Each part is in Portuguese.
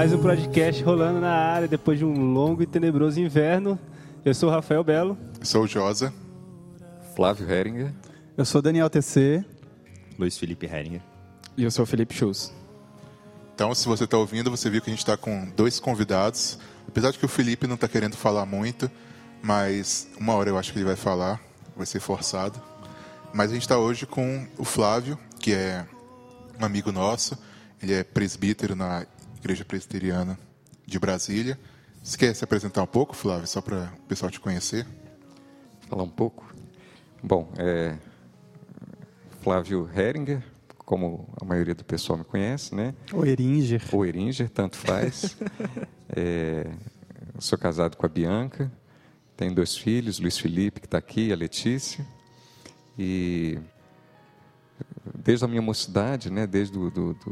Mais um podcast rolando na área depois de um longo e tenebroso inverno. Eu sou o Rafael Belo. Sou o Josa. Flávio Heringer. Eu sou Daniel TC. Luiz Felipe Heringer. E eu sou o Felipe Schulz. Então, se você está ouvindo, você viu que a gente está com dois convidados. Apesar de que o Felipe não está querendo falar muito, mas uma hora eu acho que ele vai falar, vai ser forçado. Mas a gente está hoje com o Flávio, que é um amigo nosso. Ele é presbítero na Igreja Presbiteriana de Brasília. Você quer se apresentar um pouco, Flávio, só para o pessoal te conhecer? Falar um pouco. Bom, é Flávio Heringer, como a maioria do pessoal me conhece, né? O Eringer. Ou Heringer, tanto faz. é, sou casado com a Bianca, tenho dois filhos, Luiz Felipe, que está aqui, e a Letícia. E desde a minha mocidade, né, desde do, do, do,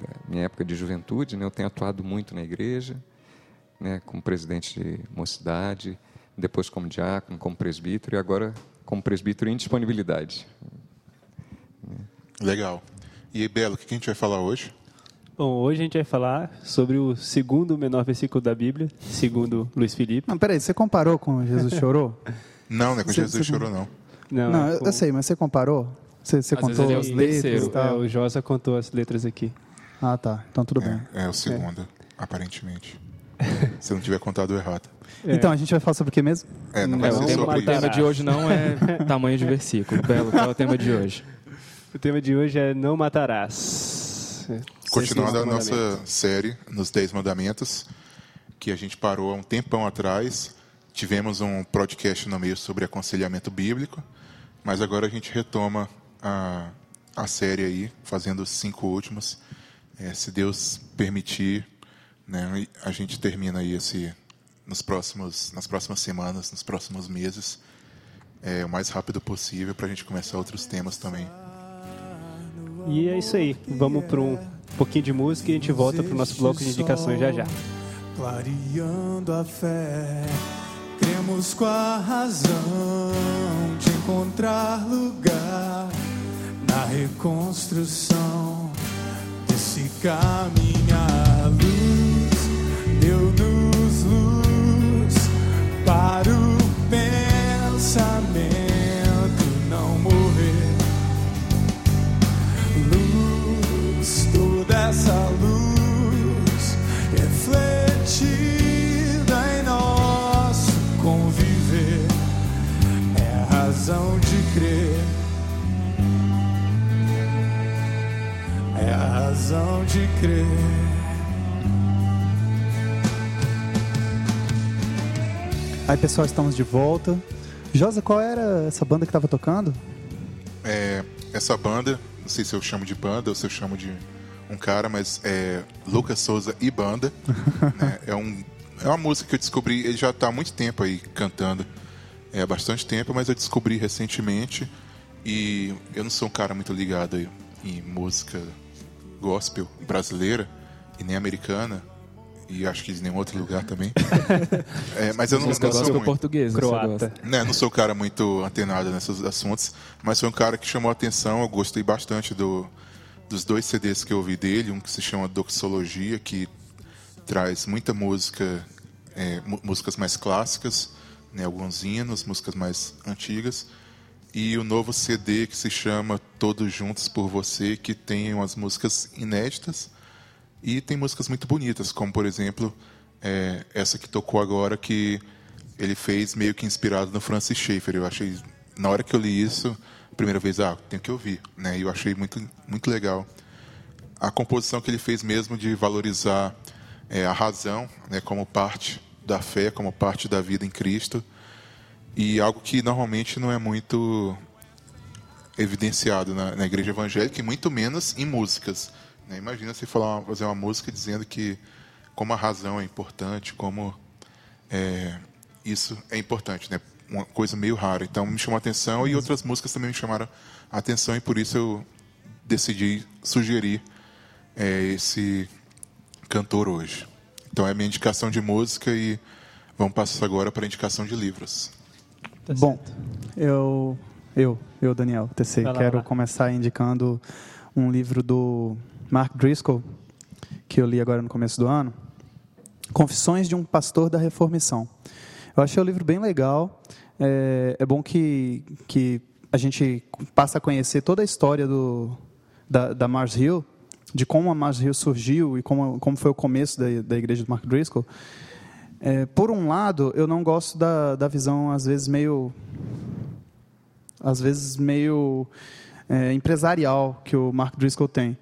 da minha época de juventude, né, eu tenho atuado muito na igreja, né, como presidente de mocidade, depois como diácono, como presbítero e agora como presbítero em disponibilidade. Legal. E Belo, o que a gente vai falar hoje? Bom, hoje a gente vai falar sobre o segundo menor versículo da Bíblia, segundo Luiz Felipe. Não, peraí, você comparou com Jesus chorou? Não, não é com Você- Jesus você- chorou, não. Não, Não, é com- eu sei, mas você comparou? Você, você contou é as letras É, o Josa contou as letras aqui. Ah, tá. Então tudo bem. É, é o segundo, aparentemente. Se eu não tiver contado errado. É. Então, a gente vai falar sobre o que mesmo? É, não É, vai o ser sobre o tema isso. de hoje não é tamanho de versículo. Belo, qual é o tema de hoje? O tema de hoje é Não Matarás. É, Continuando a nossa série nos Dez Mandamentos, que a gente parou há um tempão atrás. Tivemos um podcast no meio sobre aconselhamento bíblico, mas agora a gente retoma a, a série aí, fazendo os cinco últimos. É, se Deus permitir, né, a gente termina aí esse, nos próximos, nas próximas semanas, nos próximos meses, é, o mais rápido possível, para a gente começar outros temas também. E é isso aí. Vamos para um pouquinho de música e a gente volta para o nosso bloco de indicações já já. Clareando a fé, cremos com a razão de encontrar lugar na reconstrução desse caminho. A luz deu-nos luz para o razão de crer. Aí, pessoal, estamos de volta. Josa, qual era essa banda que tava tocando? É, essa banda, não sei se eu chamo de banda ou se eu chamo de um cara, mas é Lucas Souza e Banda. né? é, um, é uma música que eu descobri, ele já está há muito tempo aí cantando. É há bastante tempo, mas eu descobri recentemente. E eu não sou um cara muito ligado aí em música gospel brasileira e nem americana. E acho que em nenhum outro lugar também. É, mas eu não, Música não sou muito. portuguesa. você Croata. Né, não sou um cara muito antenado nesses assuntos, mas foi um cara que chamou a atenção. Eu gostei bastante do, dos dois CDs que eu ouvi dele. Um que se chama Doxologia, que traz muita música, é, músicas mais clássicas, né, alguns hinos, músicas mais antigas. E o novo CD que se chama Todos Juntos por Você, que tem umas músicas inéditas e tem músicas muito bonitas, como por exemplo é, essa que tocou agora, que ele fez meio que inspirado no Francis Schaeffer. Eu achei, na hora que eu li isso, primeira vez, ah, tenho que ouvir, né? E eu achei muito, muito legal a composição que ele fez mesmo de valorizar é, a razão, né, como parte da fé, como parte da vida em Cristo, e algo que normalmente não é muito evidenciado na, na igreja evangélica e muito menos em músicas. né? Imagina você falar, fazer uma música dizendo que como a razão é importante, como é, isso é importante, né? Uma coisa meio rara. Então me chamou a atenção e outras músicas também me chamaram a atenção e por isso eu decidi sugerir é esse cantor hoje. Então é a minha indicação de música e vamos passar agora para a indicação de livros. Tá Bom, eu, eu, eu, Daniel, TC, lá, quero começar indicando um livro do Mark Driscoll, que eu li agora no começo do ano, Confissões de um Pastor da Reformição. Eu achei o livro bem legal. É, é bom que, que a gente passa a conhecer toda a história do, da, da Mars Hill, de como a Mars Hill surgiu e como, como foi o começo da, da igreja do Mark Driscoll. É, por um lado, eu não gosto da, da visão, às vezes, meio. Às vezes, meio é, empresarial que o Mark Driscoll tem.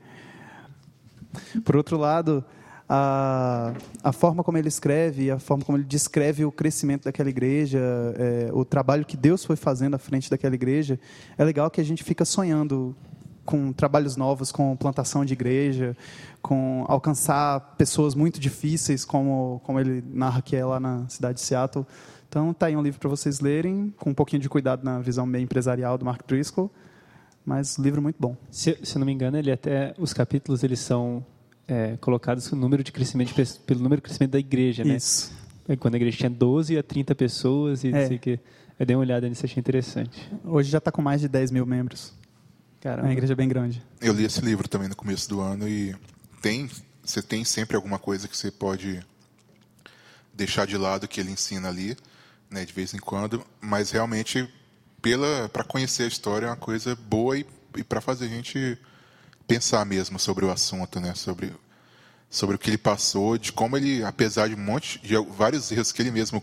Por outro lado, a, a forma como ele escreve, a forma como ele descreve o crescimento daquela igreja, é, o trabalho que Deus foi fazendo à frente daquela igreja, é legal que a gente fica sonhando com trabalhos novos, com plantação de igreja, com alcançar pessoas muito difíceis, como, como ele narra que é lá na cidade de Seattle. Então, tá aí um livro para vocês lerem, com um pouquinho de cuidado na visão meio empresarial do Mark Driscoll, mas livro muito bom. Se, se não me engano, ele até os capítulos eles são é, colocados com o número de crescimento de pelo número de crescimento da igreja, né? Isso. É Quando a igreja tinha 12 a 30 pessoas e É. não sei o que. Eu dei uma olhada nisso, achei interessante. Hoje já está com mais de 10 mil membros. É Caramba. uma igreja bem grande. Eu li esse livro também no começo do ano e tem, você tem sempre alguma coisa que você pode deixar de lado que ele ensina ali, né, de vez em quando, mas realmente pela para conhecer a história é uma coisa boa e, e para fazer a gente pensar mesmo sobre o assunto, né, sobre sobre o que ele passou, de como ele, apesar de um monte de vários erros que ele mesmo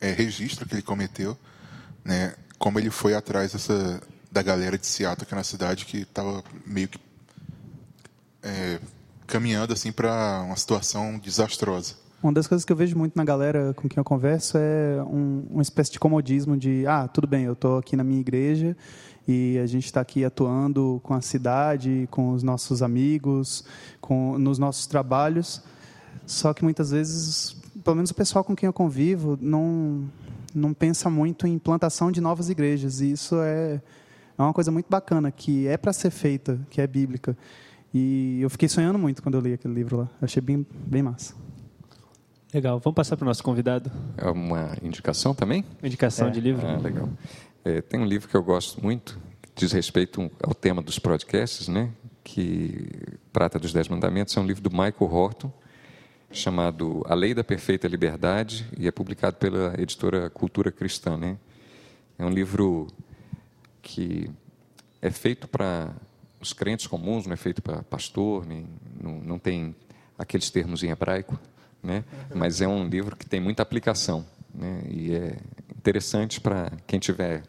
é, registra que ele cometeu, né, como ele foi atrás dessa da galera de Seattle, que é uma cidade que estava meio que é, caminhando assim para uma situação desastrosa. Uma das coisas que eu vejo muito na galera com quem eu converso é um, uma espécie de comodismo de, ah, tudo bem, eu estou aqui na minha igreja e a gente está aqui atuando com a cidade, com os nossos amigos, com nos nossos trabalhos. Só que muitas vezes, pelo menos o pessoal com quem eu convivo, não não pensa muito em implantação de novas igrejas. E isso é, é uma coisa muito bacana, que é para ser feita, que é bíblica. E eu fiquei sonhando muito quando eu li aquele livro lá. Eu achei bem, bem massa. Legal. Vamos passar para o nosso convidado. É uma indicação também? Uma indicação É. de livro. Ah, legal. É, tem um livro que eu gosto muito, que diz respeito ao tema dos podcasts, né? que trata dos Dez Mandamentos. É um livro do Michael Horton, chamado A Lei da Perfeita Liberdade, e é publicado pela editora Cultura Cristã. Né? É um livro que é feito para os crentes comuns, não é feito para pastor, nem, não, não tem aqueles termos em hebraico, né? mas é um livro que tem muita aplicação. Né? E é interessante para quem estiver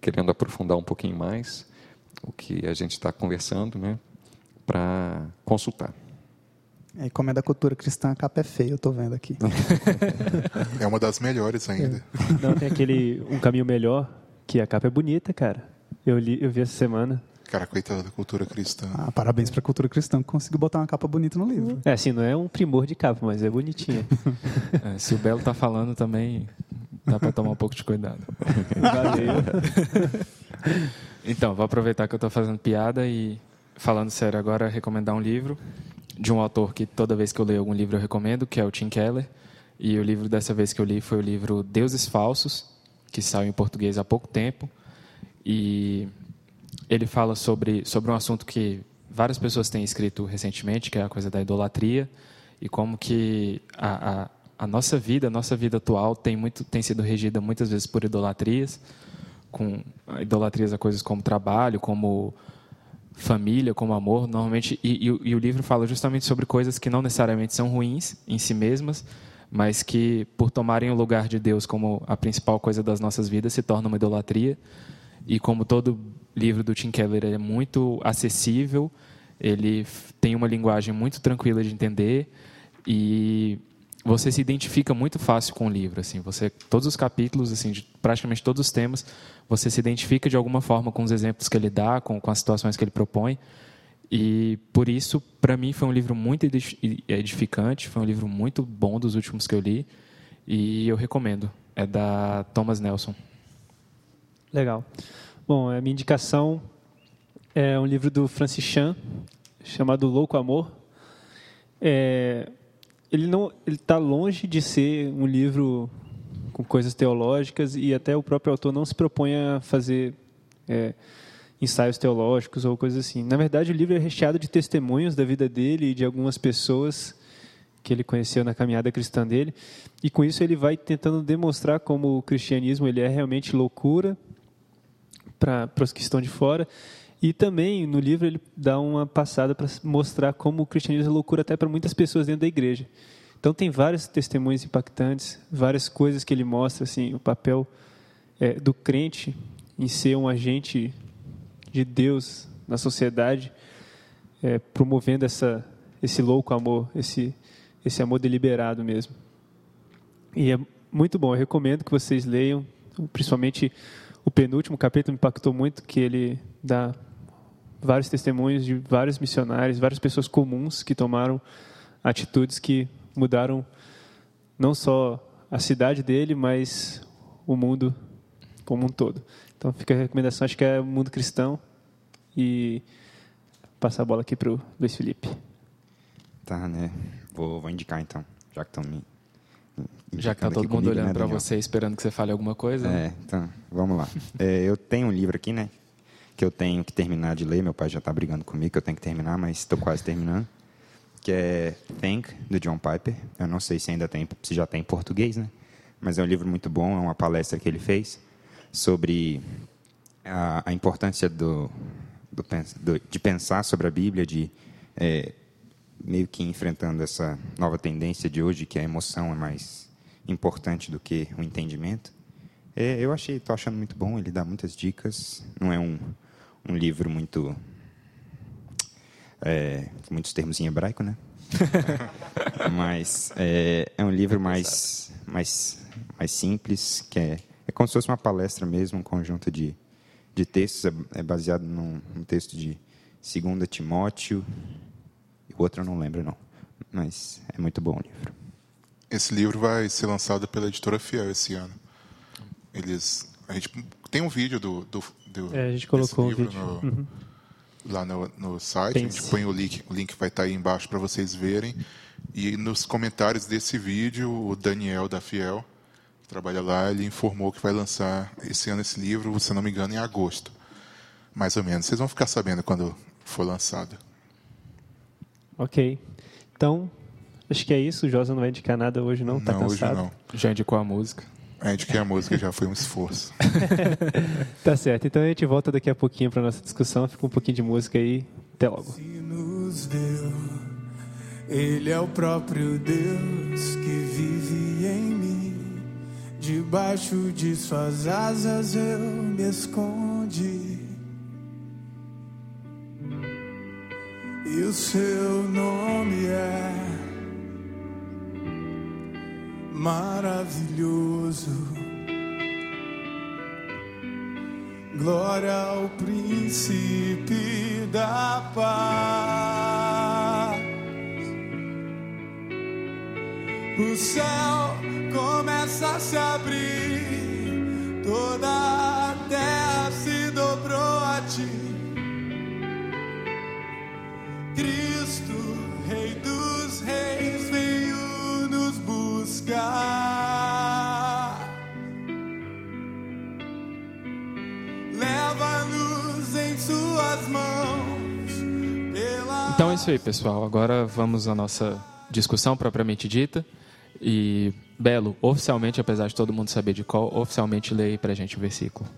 querendo aprofundar um pouquinho mais o que a gente está conversando, né? para consultar. É, como é da cultura cristã, a capa é feia, eu tô vendo aqui. É uma das melhores ainda. Não, tem aquele Um Caminho Melhor, que a capa é bonita, cara. Eu, li, eu vi essa semana. Cara, coitada da cultura cristã. Ah, parabéns pra cultura cristã que conseguiu botar uma capa bonita no livro. É, assim, não é um primor de capa, mas é bonitinha. É, se o Belo tá falando também, dá para tomar um pouco de cuidado. Valeu. Então, vou aproveitar que eu estou fazendo piada e, falando sério agora, recomendar um livro de um autor que toda vez que eu leio algum livro eu recomendo, que é o Tim Keller. E o livro dessa vez que eu li foi o livro Deuses Falsos, que saiu em português há pouco tempo. E ele fala sobre, sobre um assunto que várias pessoas têm escrito recentemente, que é a coisa da idolatria, e como que a, a, a nossa vida, a nossa vida atual tem, muito, tem sido regida muitas vezes por idolatrias, com idolatrias a coisas como trabalho, como família, como amor, normalmente, e, e e o livro fala justamente sobre coisas que não necessariamente são ruins em si mesmas, mas que, por tomarem o lugar de Deus como a principal coisa das nossas vidas, se torna uma idolatria. E como todo livro do Tim Keller é muito acessível, ele tem uma linguagem muito tranquila de entender e você se identifica muito fácil com o livro, assim, você todos os capítulos, assim, de praticamente todos os temas, você se identifica de alguma forma com os exemplos que ele dá, com, com as situações que ele propõe. E por isso, para mim, foi um livro muito edi- edificante, foi um livro muito bom dos últimos que eu li e eu recomendo. É da Thomas Nelson. Legal. Bom, a minha indicação é um livro do Francis Chan, chamado Louco Amor. é, ele não ele está longe de ser um livro com coisas teológicas e até o próprio autor não se propõe a fazer é, ensaios teológicos ou coisas assim. Na verdade, o livro é recheado de testemunhos da vida dele e de algumas pessoas que ele conheceu na caminhada cristã dele, e com isso ele vai tentando demonstrar como o cristianismo ele é realmente loucura para os que estão de fora, e também no livro ele dá uma passada para mostrar como o cristianismo é loucura até para muitas pessoas dentro da igreja. Então tem vários testemunhos impactantes, várias coisas que ele mostra assim, o papel é, do crente em ser um agente de Deus na sociedade, é, promovendo essa, esse louco amor, esse, esse amor deliberado mesmo. E é muito bom, eu recomendo que vocês leiam, principalmente o penúltimo capítulo me impactou muito, que ele dá vários testemunhos de vários missionários, várias pessoas comuns que tomaram atitudes que mudaram não só a cidade dele, mas o mundo como um todo. Então fica a recomendação, acho que é o mundo cristão e passar a bola aqui para o Luiz Felipe. Tá, né? Vou, vou indicar então, já que estão me. Já que tá todo mundo olhando né, para você, esperando que você fale alguma coisa. É, então, vamos lá. é, eu tenho um livro aqui, né? Que eu tenho que terminar de ler. Meu pai já está brigando comigo que eu tenho que terminar, mas estou quase terminando que é Think, do John Piper. Eu não sei se ainda tem, se já tem em português, né? Mas é um livro muito bom, é uma palestra que ele fez sobre a, a importância do, do, do, de pensar sobre a Bíblia, de é, meio que enfrentando essa nova tendência de hoje, que a emoção é mais importante do que o entendimento. É, eu achei, estou achando muito bom, ele dá muitas dicas, não é um, um livro muito é, muitos termos em hebraico, né? Mas é, é, um livro mais, mais, mais simples, que é, é como se fosse uma palestra mesmo, um conjunto de, de textos. É, é baseado num, num texto de 2 Timóteo. O outro eu não lembro, não. Mas é muito bom o livro. Esse livro vai ser lançado pela editora Fiel esse ano. Eles, a gente tem um vídeo do, do, do é, a gente colocou um vídeo. No, uhum lá no, no site. Pense. A gente põe o link, o link vai estar tá aí embaixo para vocês verem. E nos comentários desse vídeo, o Daniel da Fiel, que trabalha lá, ele informou que vai lançar esse ano esse livro, se não me engano, em agosto. Mais ou menos. Vocês vão ficar sabendo quando for lançado. Ok. Então, acho que é isso. O Josa não vai indicar nada hoje, não? Tá não, cansado? hoje não. Já indicou a música. A gente quer a música já foi um esforço. tá certo. Então a gente volta daqui a pouquinho para nossa discussão. Fica um pouquinho de música aí. Até logo. Se nos deu, ele é o próprio Deus que vive em mim. Debaixo de suas asas eu me escondi. E o seu nome é maravilhoso. Glória ao príncipe da paz. O céu começa a se abrir, toda a terra se dobrou a ti. Cristo, Rei dos Reis, veio nos buscar. Leva-nos em suas mãos. Então é isso aí, pessoal. Agora vamos à nossa discussão propriamente dita. E, Belo, oficialmente, apesar de todo mundo saber de qual, oficialmente leia para a gente o versículo.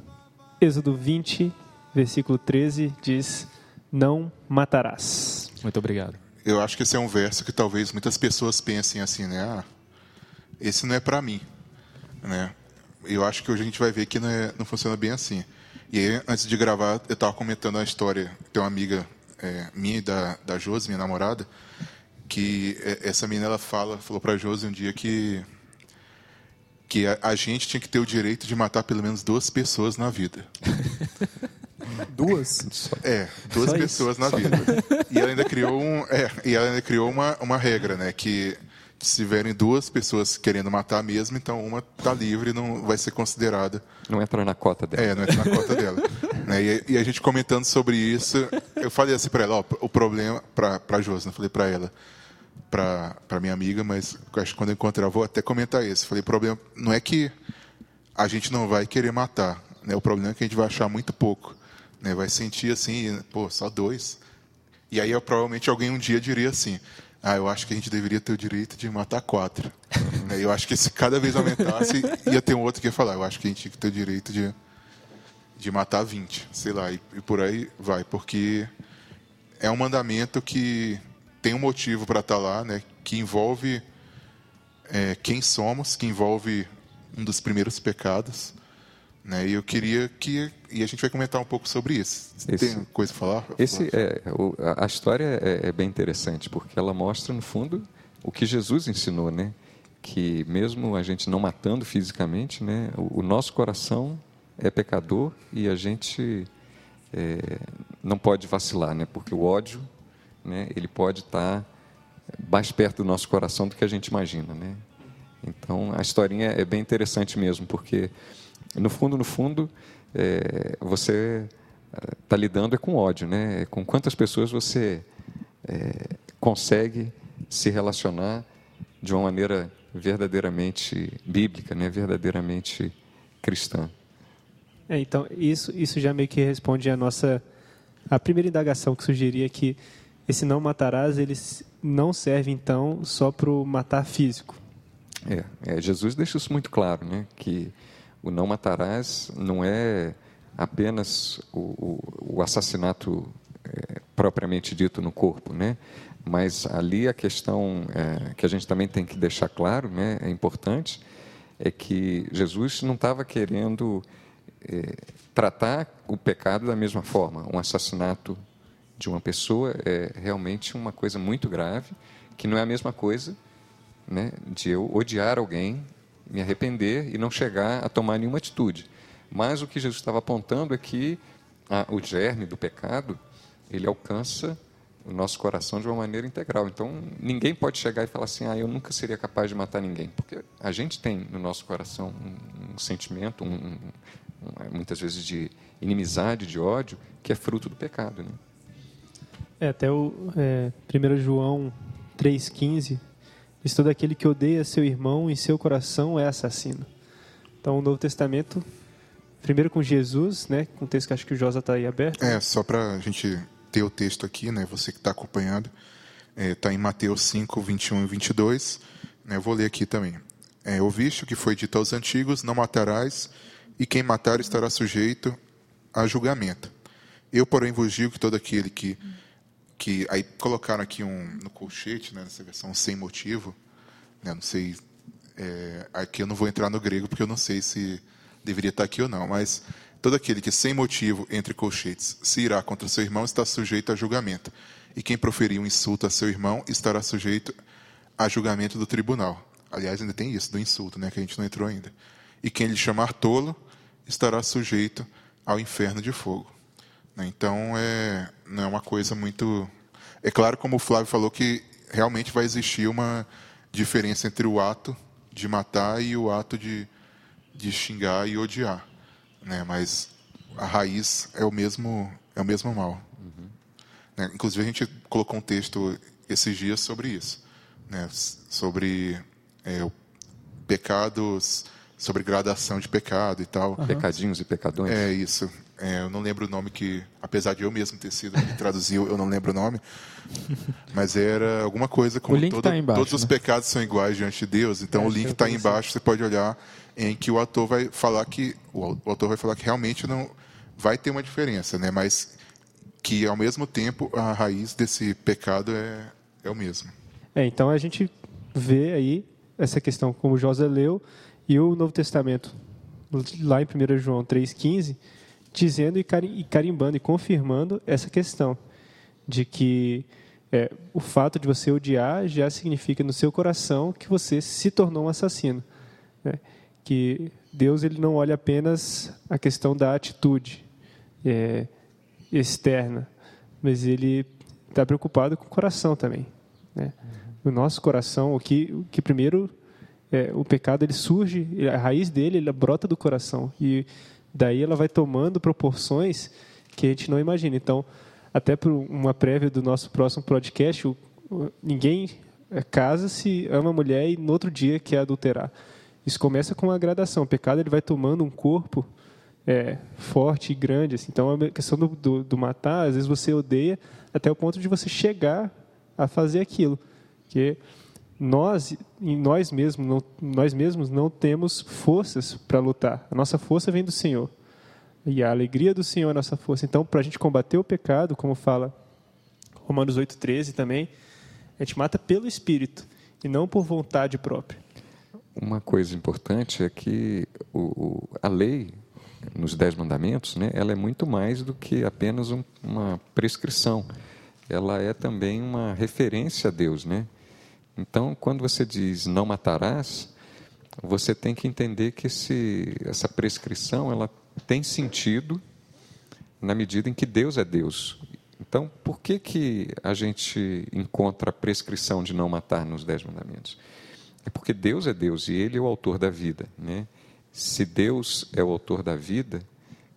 Êxodo 20, versículo 13, diz: Não matarás. Muito obrigado. Eu acho que esse é um verso que talvez muitas pessoas pensem assim, né? Ah, esse não é para mim, né? Eu acho que hoje a gente vai ver que não, é, não funciona bem assim. E aí, antes de gravar, eu estava comentando a história. Tem uma amiga é, minha e da, da Josi, minha namorada, que é, essa menina ela fala, falou para a Josi um dia que que a, a, gente tinha que ter o direito de matar pelo menos duas pessoas na vida. Duas? É, duas Só pessoas isso. na Só vida. E ela ainda criou um, é, e ela ainda criou uma, uma regra, né, que se tiverem duas pessoas querendo matar mesmo, então uma está livre e não vai ser considerada. Não entra na cota dela. É, não entra na cota dela. né? e, e, a gente comentando sobre isso, eu falei assim para ela, ó, o problema, para a Josi, eu falei para ela, para minha amiga, mas acho que quando eu encontrar, eu vou até comentar isso. Falei, o problema não é que a gente não vai querer matar, né? o problema é que a gente vai achar muito pouco. Né? Vai sentir assim, pô, só dois. E aí, provavelmente, alguém um dia diria assim, ah, eu acho que a gente deveria ter o direito de matar quatro. Eu acho que se cada vez aumentasse, ia ter um outro que ia falar, eu acho que a gente tinha que ter o direito de, de matar 20, sei lá, e, e por aí vai, porque é um mandamento que tem um motivo para estar tá lá, né, que envolve é, quem somos, que envolve um dos primeiros pecados. Né, e eu queria que. E a gente vai comentar um pouco sobre isso. Esse, tem coisa a falar? Esse, é, o, a história é, é, bem interessante, porque ela mostra, no fundo, o que Jesus ensinou, né? Que mesmo a gente não matando fisicamente, né, o, o nosso coração é pecador e a gente é, não pode vacilar, né? Porque o ódio né, ele pode estar mais perto do nosso coração do que a gente imagina, né? Então a historinha é bem interessante mesmo, porque no fundo, no fundo, é, você está lidando é com ódio, né? É com quantas pessoas você é, consegue se relacionar de uma maneira verdadeiramente bíblica, né? Verdadeiramente cristã. É, então isso isso já meio que responde a nossa a primeira indagação que sugeria que esse não matarás, ele não serve então só para o matar físico. É, é, Jesus deixa isso muito claro, né? Que o não matarás não é apenas o, o, o assassinato é, propriamente dito no corpo, né? Mas ali a questão é, que a gente também tem que deixar claro, né? É importante, é que Jesus não estava querendo é, tratar o pecado da mesma forma, um assassinato de uma pessoa é realmente uma coisa muito grave, que não é a mesma coisa né, de eu odiar alguém, me arrepender e não chegar a tomar nenhuma atitude. Mas o que Jesus estava apontando é que a, o germe do pecado, ele alcança o nosso coração de uma maneira integral. Então, ninguém pode chegar e falar assim, ah, eu nunca seria capaz de matar ninguém. Porque a gente tem no nosso coração um, um sentimento, um, um, muitas vezes de inimizade, de ódio, que é fruto do pecado. Né? É, até o é, 1 João 3,15 diz: Todo aquele que odeia seu irmão em seu coração é assassino. Então, o Novo Testamento, primeiro com Jesus, né, com o texto que acho que o Josa está aí aberto. É, só para a gente ter o texto aqui, né, você que está acompanhando, está é, tá em Mateus 5, 21 e 22. Né, eu vou ler aqui também. É, Ouviste o que foi dito aos antigos: Não matarás, e quem matar estará sujeito a julgamento. Eu, porém, vos digo que todo aquele que que aí colocaram aqui um no colchete, né, nessa versão sem motivo, né, não sei, é, aqui eu não vou entrar no grego porque eu não sei se deveria estar aqui ou não, mas todo aquele que sem motivo entre colchetes se irá contra seu irmão está sujeito a julgamento, e quem proferir um insulto a seu irmão estará sujeito a julgamento do tribunal. Aliás, ainda tem isso do insulto, né, que a gente não entrou ainda. E quem lhe chamar tolo estará sujeito ao inferno de fogo. Né? Então, é, não é uma coisa muito. É claro, como o Flávio falou, que realmente vai existir uma diferença entre o ato de matar e o ato de, de xingar e odiar. Né? Mas a raiz é o mesmo, é o mesmo mal. Uhum. Né? Inclusive, a gente colocou um texto esses dias sobre isso. Né? Sobre é, pecados, sobre gradação de pecado e tal. Uhum. Pecadinhos e pecadões. É isso. É, eu não lembro o nome que, apesar de eu mesmo ter sido que traduziu, eu não lembro o nome. Mas era alguma coisa como todo, tá embaixo, todos né? os pecados são iguais diante de Deus. Então é, o link está embaixo, você pode olhar em que o autor vai falar que o autor vai falar que realmente não vai ter uma diferença, né? Mas que ao mesmo tempo a raiz desse pecado é, é o mesmo. É, então a gente vê aí essa questão como José leu e o Novo Testamento lá em 1 João 3,15 dizendo e carimbando e confirmando essa questão de que é, o fato de você odiar já significa no seu coração que você se tornou um assassino. Né? Que Deus ele não olha apenas a questão da atitude é, externa, mas ele está preocupado com o coração também. Né? O nosso coração, o que, o que primeiro é, o pecado ele surge, a raiz dele ele brota do coração e daí ela vai tomando proporções que a gente não imagina. Então, até por uma prévia do nosso próximo podcast, o, ninguém é, casa-se, ama a mulher e no outro dia quer adulterar. Isso começa com uma gradação. O pecado ele vai tomando um corpo é, forte e grande. Assim. Então, a questão do, do, do, matar, às vezes você odeia até o ponto de você chegar a fazer aquilo. Porque nós, nós mesmos, não, nós mesmos não temos forças para lutar. A nossa força vem do Senhor. E a alegria do Senhor é a nossa força. Então, para a gente combater o pecado, como fala Romanos 8,13 também, a gente mata pelo Espírito e não por vontade própria. Uma coisa importante é que o, o, a lei, nos Dez Mandamentos, né, ela é muito mais do que apenas um, uma prescrição. Ela é também uma referência a Deus. Né? Então, quando você diz não matarás, você tem que entender que esse, essa prescrição ela tem sentido na medida em que Deus é Deus. Então, por que, que a gente encontra a prescrição de não matar nos Dez Mandamentos? É porque Deus é Deus e Ele é o autor da vida. Né? Se Deus é o autor da vida,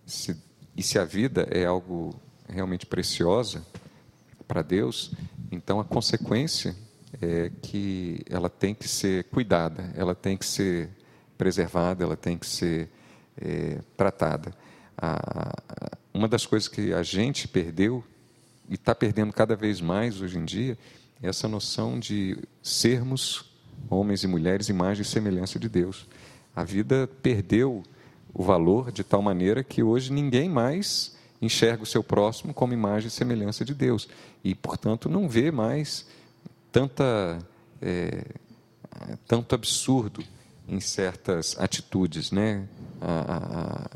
se, e se a vida é algo realmente preciosa para Deus, então a consequência é que ela tem que ser cuidada, ela tem que ser preservada, ela tem que ser é, tratada. A, uma das coisas que a gente perdeu e está perdendo cada vez mais hoje em dia é essa noção de sermos homens e mulheres, imagem e semelhança de Deus. A vida perdeu o valor de tal maneira que hoje ninguém mais enxerga o seu próximo como imagem e semelhança de Deus. E, portanto, não vê mais tanta, é, tanto absurdo em certas atitudes. Né? A, a,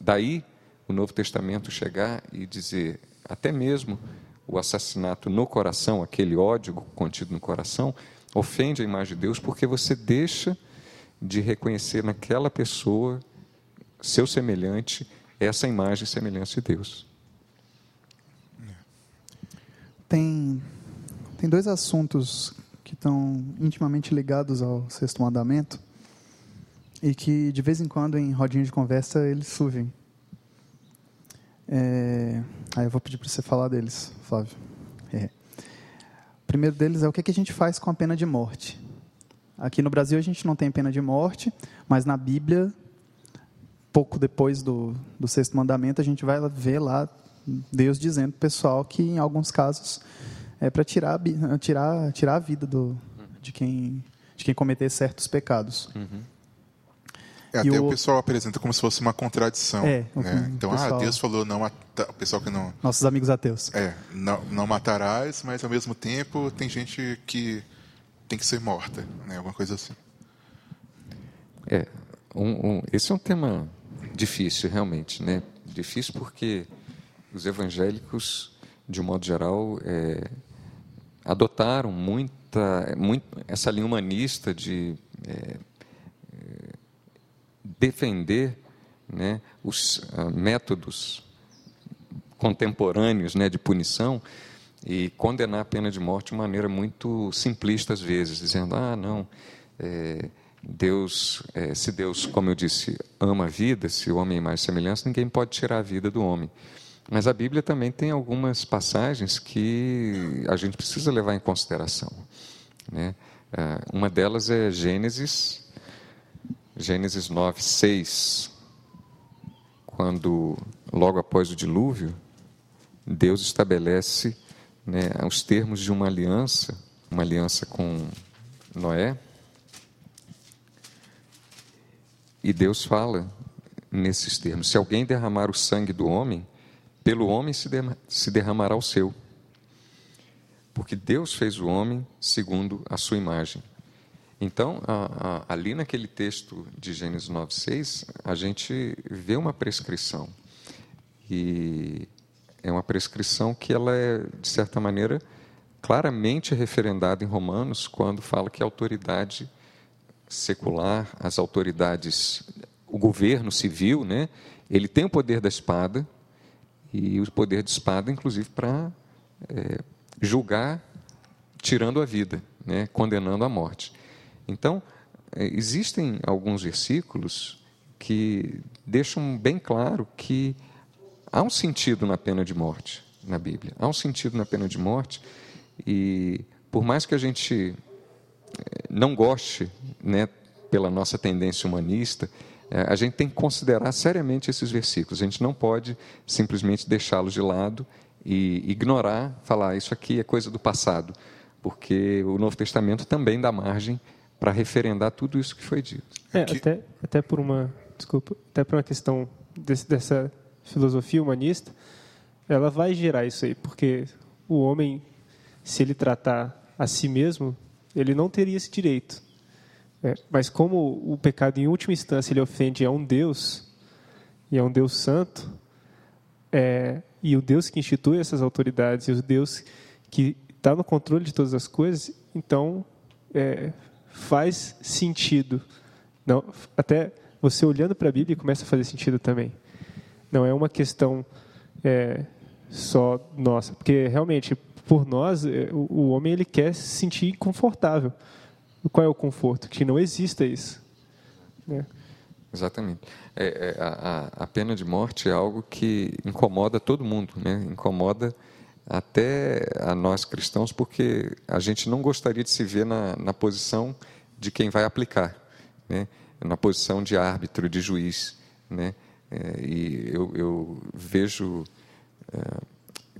daí o Novo Testamento chegar e dizer, até mesmo o assassinato no coração, aquele ódio contido no coração, ofende a imagem de Deus porque você deixa de reconhecer naquela pessoa, seu semelhante, essa imagem e semelhança de Deus. Tem, tem dois assuntos que estão intimamente ligados ao sexto mandamento e que de vez em quando em rodinha de conversa eles surgem. É... Aí eu vou pedir para você falar deles, Flávio. É. O primeiro deles é o que a gente faz com a pena de morte. Aqui no Brasil a gente não tem pena de morte, mas na Bíblia, pouco depois do, do sexto mandamento, a gente vai ver lá Deus dizendo pessoal que em alguns casos é para tirar, tirar, tirar a vida do, de, quem, de quem cometer certos pecados. Uhum. É, até o... o... pessoal apresenta como se fosse uma contradição. É, né? Então, ah, pessoal... ah, Deus falou não matar. O pessoal que não. Nossos amigos ateus. É, não, não matarás, mas ao mesmo tempo tem gente que tem que ser morta, né? Alguma coisa assim. É, um, um, esse é um tema difícil, realmente, né? Difícil porque os evangélicos, de um modo geral, é, adotaram muita, muito, essa linha humanista de é, defender né, os uh, métodos contemporâneos né, de punição e condenar a pena de morte de maneira muito simplista às vezes, dizendo: ah, não, é, Deus, é, se Deus, como eu disse, ama a vida, se o homem é mais semelhança, ninguém pode tirar a vida do homem. Mas a Bíblia também tem algumas passagens que a gente precisa levar em consideração. Né? Uh, uma delas é Gênesis Gênesis 9, 6, quando, logo após o dilúvio, Deus estabelece né, os termos de uma aliança, uma aliança com Noé. E Deus fala nesses termos: se alguém derramar o sangue do homem, pelo homem se derramará o seu. Porque Deus fez o homem segundo a sua imagem. Então, a, a, ali naquele texto de Gênesis 9,6, a gente vê uma prescrição. E é uma prescrição que ela é, de certa maneira, claramente referendada em Romanos, quando fala que a autoridade secular, as autoridades, o governo civil, né, ele tem o poder da espada, e o poder de espada, inclusive, para é, julgar tirando a vida, né, condenando a morte. Então, é, existem alguns versículos que deixam bem claro que há um sentido na pena de morte na Bíblia. Há um sentido na pena de morte e por mais que a gente não goste, né, pela nossa tendência humanista, é, a gente tem que considerar seriamente esses versículos. A gente não pode simplesmente deixá-los de lado e ignorar, falar isso aqui é coisa do passado, porque o Novo Testamento também dá margem para referendar tudo isso que foi dito. É, até, até por uma desculpa, até por uma questão desse, dessa filosofia humanista, ela vai gerar isso aí, porque o homem, se ele tratar a si mesmo, ele não teria esse direito. É, mas como o pecado, em última instância, ele ofende a um Deus, e é um Deus santo, é, e o Deus que institui essas autoridades, e o Deus que está no controle de todas as coisas, então é, faz sentido. Não, até você olhando para a Bíblia começa a fazer sentido também. Não é uma questão é, só nossa, porque realmente por nós é, o, o, homem ele quer se sentir confortável. Qual é o conforto? Que não exista isso. Né? Exatamente. É, é, a, a, pena de morte é algo que incomoda todo mundo, né? Incomoda até a nós cristãos, porque a gente não gostaria de se ver na, na posição de quem vai aplicar, né? na posição de árbitro, de juiz. Né? É, e eu, eu vejo é,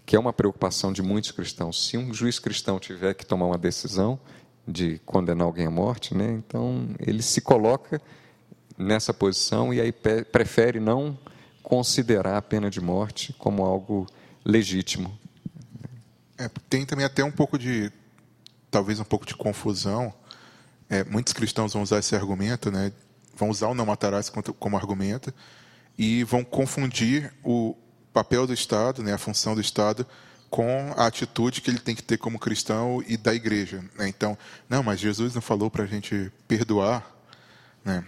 que é uma preocupação de muitos cristãos. Se um juiz cristão tiver que tomar uma decisão de condenar alguém à morte, né? então ele se coloca nessa posição e aí prefere não considerar a pena de morte como algo legítimo. É, tem também até um pouco de, talvez um pouco de confusão. É, muitos cristãos vão usar esse argumento, né, vão usar o não matarás como argumento e vão confundir o papel do Estado, né, a função do Estado, com a atitude que ele tem que ter como cristão e da igreja. Né? Então, não, mas Jesus não falou para a gente perdoar. Né?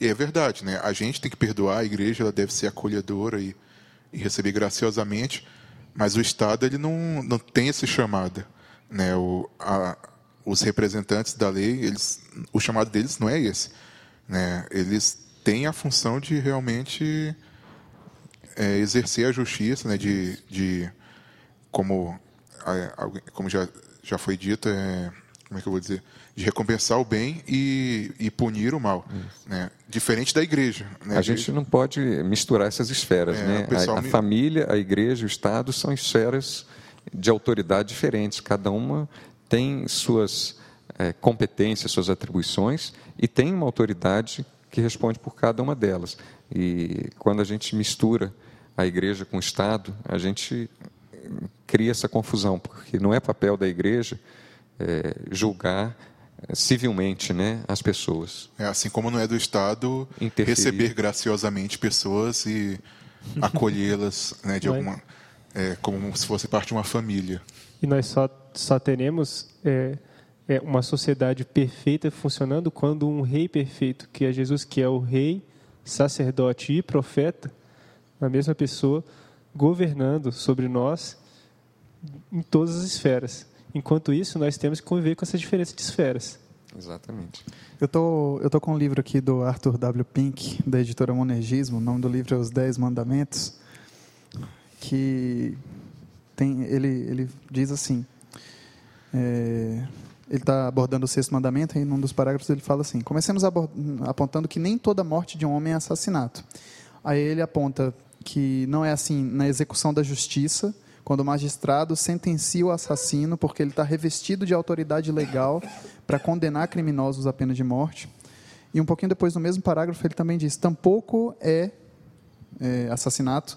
E é verdade, né? a gente tem que perdoar, a igreja ela deve ser acolhedora e, e receber graciosamente, mas o Estado ele não, não tem esse chamado. Né? O, a, os representantes da lei, eles, o chamado deles não é esse. Né? Eles têm a função de realmente é, exercer a justiça, né? de, de como, como já, já foi dito, é, como é que eu vou dizer? De recompensar o bem e, e punir o mal. Né? Diferente da igreja. Né? A gente não pode misturar essas esferas. É, né? A, a me... família, a igreja, o Estado são esferas de autoridade diferentes. Cada uma tem suas é, competências, suas atribuições e tem uma autoridade que responde por cada uma delas. E quando a gente mistura a igreja com o Estado, a gente cria essa confusão, porque não é papel da igreja é, julgar civilmente né, as pessoas. É assim como não é do Estado Interferir. receber graciosamente pessoas e acolhê-las né, de alguma é, como se fosse parte de uma família. E nós só só teremos é, é, uma sociedade perfeita funcionando quando um rei perfeito, que é Jesus, que é o rei, sacerdote e profeta, a mesma pessoa, governando sobre nós em todas as esferas. Enquanto isso, nós temos que conviver com essa diferença de esferas. Exatamente. Eu tô, eu tô com um livro aqui do Arthur W. Pink, da editora Monergismo. O nome do livro é Os Dez Mandamentos. Que tem, ele, ele diz assim: é, ele está abordando o sexto mandamento e num dos parágrafos ele fala assim: comecemos apontando que nem toda morte de um homem é assassinato. Aí ele aponta que não é assim na execução da justiça, quando o magistrado sentencia o assassino porque ele está revestido de autoridade legal para condenar criminosos à pena de morte. E um pouquinho depois, no mesmo parágrafo, ele também diz: tampouco é, é assassinato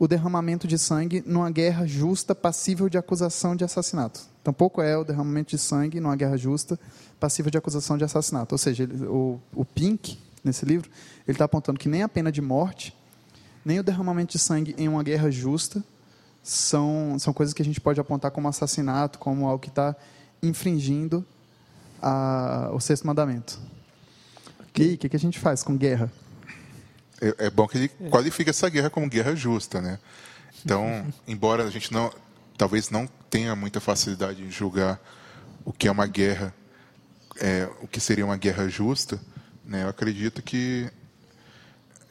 o derramamento de sangue numa guerra justa passível de acusação de assassinato. Tampouco é o derramamento de sangue numa guerra justa passível de acusação de assassinato. Ou seja, ele, o, o Pink, nesse livro, ele está apontando que nem a pena de morte, nem o derramamento de sangue em uma guerra justa são, são coisas que a gente pode apontar como assassinato, como algo que está infringindo a, o sexto mandamento. Okay. E o que, que a gente faz com guerra? é, é bom que ele qualifique essa guerra como guerra justa, né? Então, embora a gente não, talvez não tenha muita facilidade em julgar o que é uma guerra, é, o que seria uma guerra justa, né? Eu acredito que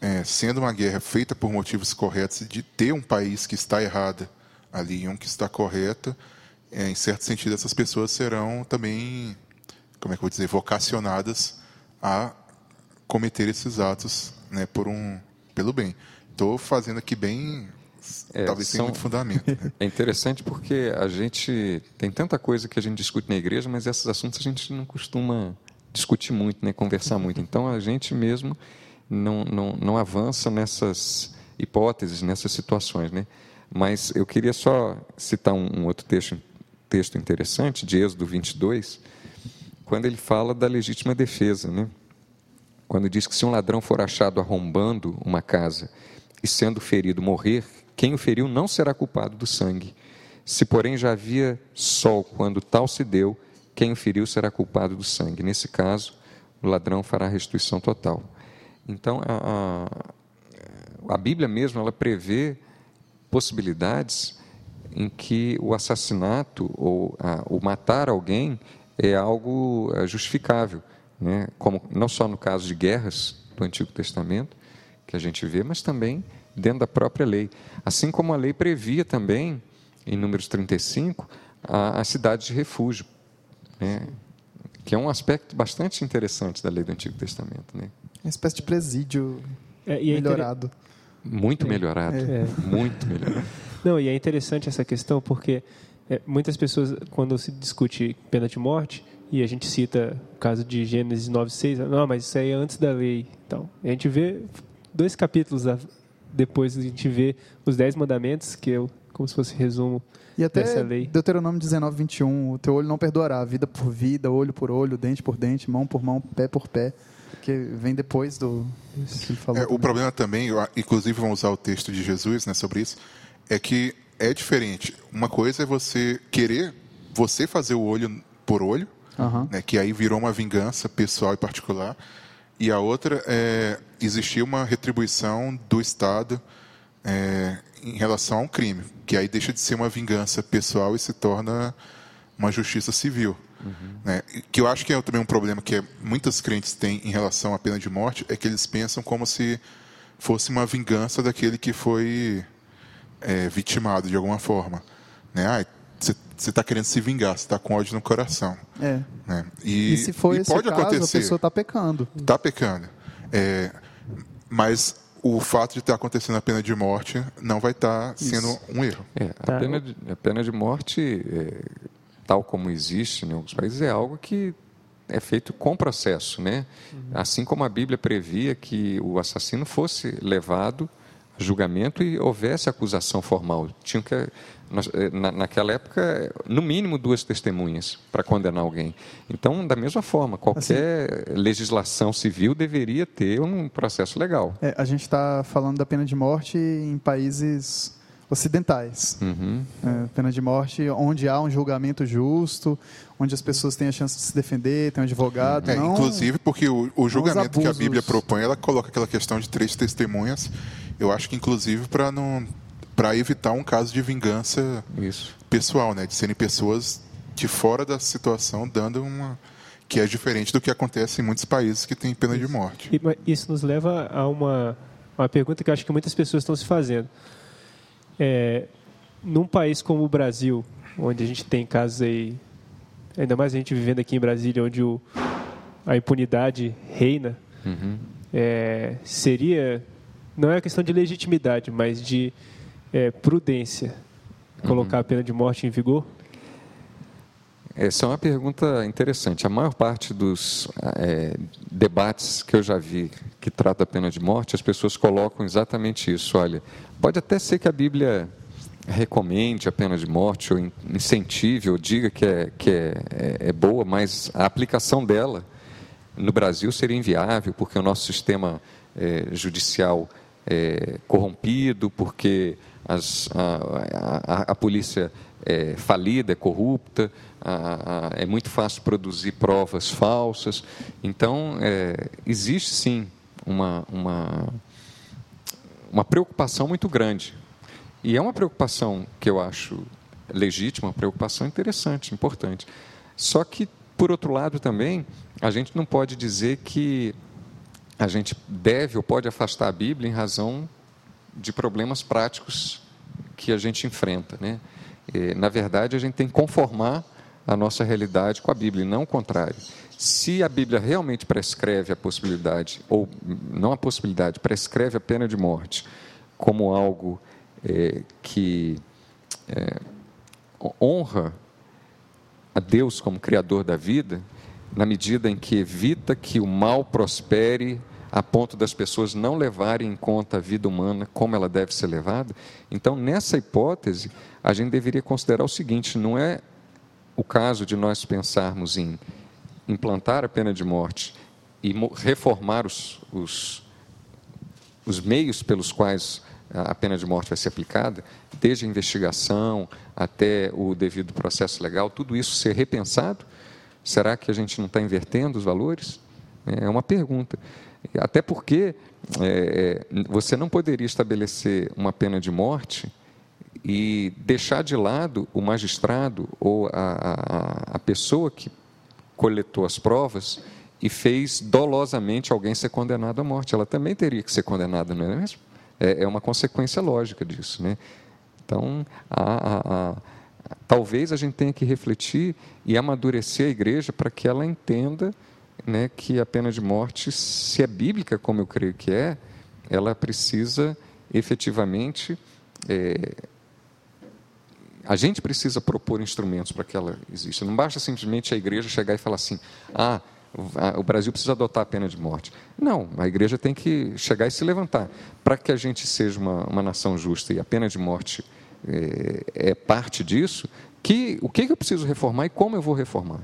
é, sendo uma guerra feita por motivos corretos, de ter um país que está errado ali e um que está correto, é, em certo sentido essas pessoas serão também como é que eu vou dizer, vocacionadas a cometer esses atos, né, por um, pelo bem. Estou fazendo aqui bem, É, talvez são- muito fundamento. né? É interessante porque a gente tem tanta coisa que a gente discute na igreja, mas esses assuntos a gente não costuma discutir muito, né, conversar muito. Então a gente mesmo não, não, não avança nessas hipóteses, nessas situações, né? Mas eu queria só citar um, um outro texto, texto interessante de Êxodo 22, quando ele fala da legítima defesa, né? quando diz que se um ladrão for achado arrombando uma casa e sendo ferido morrer, quem o feriu não será culpado do sangue. Se, porém, já havia sol quando tal se deu, quem o feriu será culpado do sangue. Nesse caso, o ladrão fará restituição total. Então, a, a, a Bíblia mesmo ela prevê possibilidades em que o assassinato ou a, o matar alguém é algo é, justificável, né? Como não só no caso de guerras do Antigo Testamento que a gente vê, mas também dentro da própria lei, assim como a lei previa também em Números 35 a, a cidade de refúgio, né? Que é um aspecto bastante interessante da lei do Antigo Testamento, né? Uma espécie de presídio É, e é inter- melhorado. Muito melhorado, É. muito melhorado. Não, e é interessante essa questão porque é, muitas pessoas, quando se discute pena de morte, e a gente cita o caso de Gênesis 9,6, não, mas isso aí é antes da lei. Então, a gente vê dois capítulos a- depois, a gente vê os Dez Mandamentos, que é o- como se fosse resumo E até dessa lei. Deuteronômio 19, 21, o teu olho não perdoará, vida por vida, olho por olho, dente por dente, mão por mão, pé por pé, que vem depois do que ele falou. É, o problema também, inclusive vamos usar o texto de Jesus né, sobre isso, é que é diferente. Uma coisa é você querer você fazer o olho por olho, Aham. né, que aí virou uma vingança pessoal e particular, e a outra é existir uma retribuição do Estado é, em relação a um crime, que aí deixa de ser uma vingança pessoal e se torna uma justiça civil. Né? E Que eu acho que é também um problema que muitos crentes têm em relação à pena de morte, é que eles pensam como se fosse uma vingança daquele que foi é, vitimado de alguma forma. Né? Ah, você está querendo se vingar, você está com ódio no coração. É. Né? E, E, se for e esse pode caso, acontecer, a pessoa está pecando. está pecando. É, mas o fato de estar acontecendo a pena de morte não vai estar sendo um erro. É, a, Tá. pena de, a pena de morte, é, tal como existe em alguns países, é algo que é feito com processo, né? Assim como a Bíblia previa que o assassino fosse levado a julgamento e houvesse acusação formal. Tinham que, eh, na, naquela época, no mínimo duas testemunhas para condenar alguém. Então, da mesma forma, qualquer legislação civil deveria ter um processo legal. É, a gente está falando da pena de morte em países ocidentais. Uhum. É, pena de morte onde há um julgamento justo, onde as pessoas têm a chance de se defender, tem um advogado. É, não... Inclusive porque o, o julgamento que a. Bíblia propõe, ela coloca aquela questão de três testemunhas. Eu acho que inclusive para não para evitar um caso de vingança Isso. pessoal, né, de serem pessoas de fora da situação dando uma que é diferente do que acontece em muitos países que têm pena de morte. Isso nos leva a uma, uma pergunta que eu acho que muitas pessoas estão se fazendo. É, num país como o Brasil, onde a gente tem casos aí, ainda mais a gente vivendo aqui em Brasília, onde o, a impunidade reina, é, seria, não é uma questão de legitimidade, mas de é, prudência, colocar a pena de morte em vigor? Essa é uma pergunta interessante. A maior parte dos eh, debates que eu já vi que trata a pena de morte, as pessoas colocam exatamente isso. Olha, pode até ser que a Bíblia recomende a pena de morte, ou in- incentive, ou diga que é, que é, é- é boa, mas a aplicação dela no Brasil seria inviável, porque o nosso sistema eh, judicial é corrompido, porque as- a, a- a polícia é falida, é corrupta, a- a- é muito fácil produzir provas falsas. Então, é, existe sim uma, uma, uma preocupação muito grande. E é uma preocupação que eu acho legítima, uma preocupação interessante, importante. Só que, por outro lado, também, a gente não pode dizer que a gente deve ou pode afastar a Bíblia em razão de problemas práticos que a gente enfrenta. Né? Na verdade, a gente tem que conformar a nossa realidade com a Bíblia, e não o contrário. Se a Bíblia realmente prescreve a possibilidade, ou não a possibilidade, prescreve a pena de morte como algo é, que é, honra a Deus como Criador da vida, na medida em que evita que o mal prospere a ponto das pessoas não levarem em conta a vida humana como ela deve ser levada. Então, nessa hipótese, a gente deveria considerar o seguinte: não é o caso de nós pensarmos em implantar a pena de morte e reformar os, os, os meios pelos quais a pena de morte vai ser aplicada, desde a investigação até o devido processo legal, tudo isso ser repensado? Será que a gente não está invertendo os valores? É uma pergunta. Até porque é, é, você não poderia estabelecer uma pena de morte e deixar de lado o magistrado ou a, a, a pessoa que coletou as provas e fez dolosamente alguém ser condenado à morte. Ela também teria que ser condenada, não é mesmo? É, é uma consequência lógica disso. Né? Então, a, a, talvez a gente tenha que refletir e amadurecer a igreja para que ela entenda né, que a pena de morte, se é bíblica, como eu creio que é, ela precisa efetivamente. É, a gente precisa propor instrumentos para que ela exista. Não basta simplesmente a igreja chegar e falar assim: ah, o Brasil precisa adotar a pena de morte. Não, a igreja tem que chegar e se levantar. Para que a gente seja uma, uma nação justa e a pena de morte é, é parte disso, que, o que eu preciso reformar e como eu vou reformar?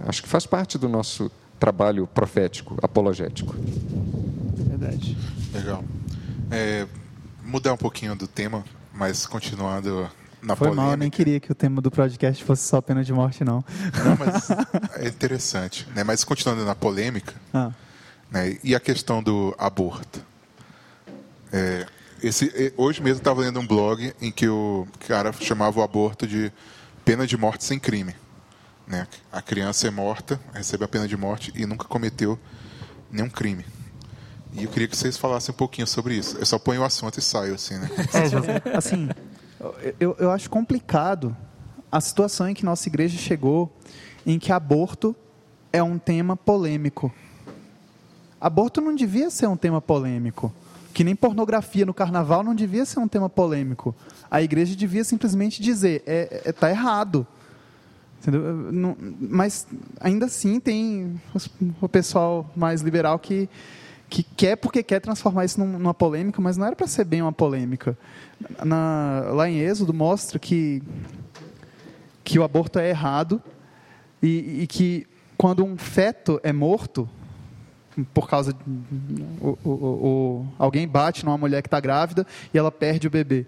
Acho que faz parte do nosso trabalho profético, apologético. Verdade. Legal. É, mudar um pouquinho do tema, mas continuando na Foi polêmica. mal, eu nem queria que o tema do podcast fosse só pena de morte, não. Não, mas é interessante. Né? Mas continuando na polêmica, Ah, né? e a questão do aborto. É, esse, e- hoje mesmo estava lendo um blog em que o cara chamava o aborto de pena de morte sem crime. Né? A criança é morta, recebe a pena de morte e nunca cometeu nenhum crime. E eu queria que vocês falassem um pouquinho sobre isso. Eu só ponho o assunto e saio, assim, né? É, assim, eu, eu acho complicado a situação em que nossa igreja chegou, em que aborto é um tema polêmico. Aborto não devia ser um tema polêmico. Que nem pornografia no carnaval não devia ser um tema polêmico. A igreja devia simplesmente dizer: é, é, tá errado. Mas ainda assim tem o pessoal mais liberal que, que quer porque quer transformar isso num- numa polêmica, mas não era para ser bem uma polêmica. Na- lá em Êxodo mostra que, que o aborto é errado e, e que quando um feto é morto por causa de, o- o- o- alguém bate numa mulher que está grávida e ela perde o bebê.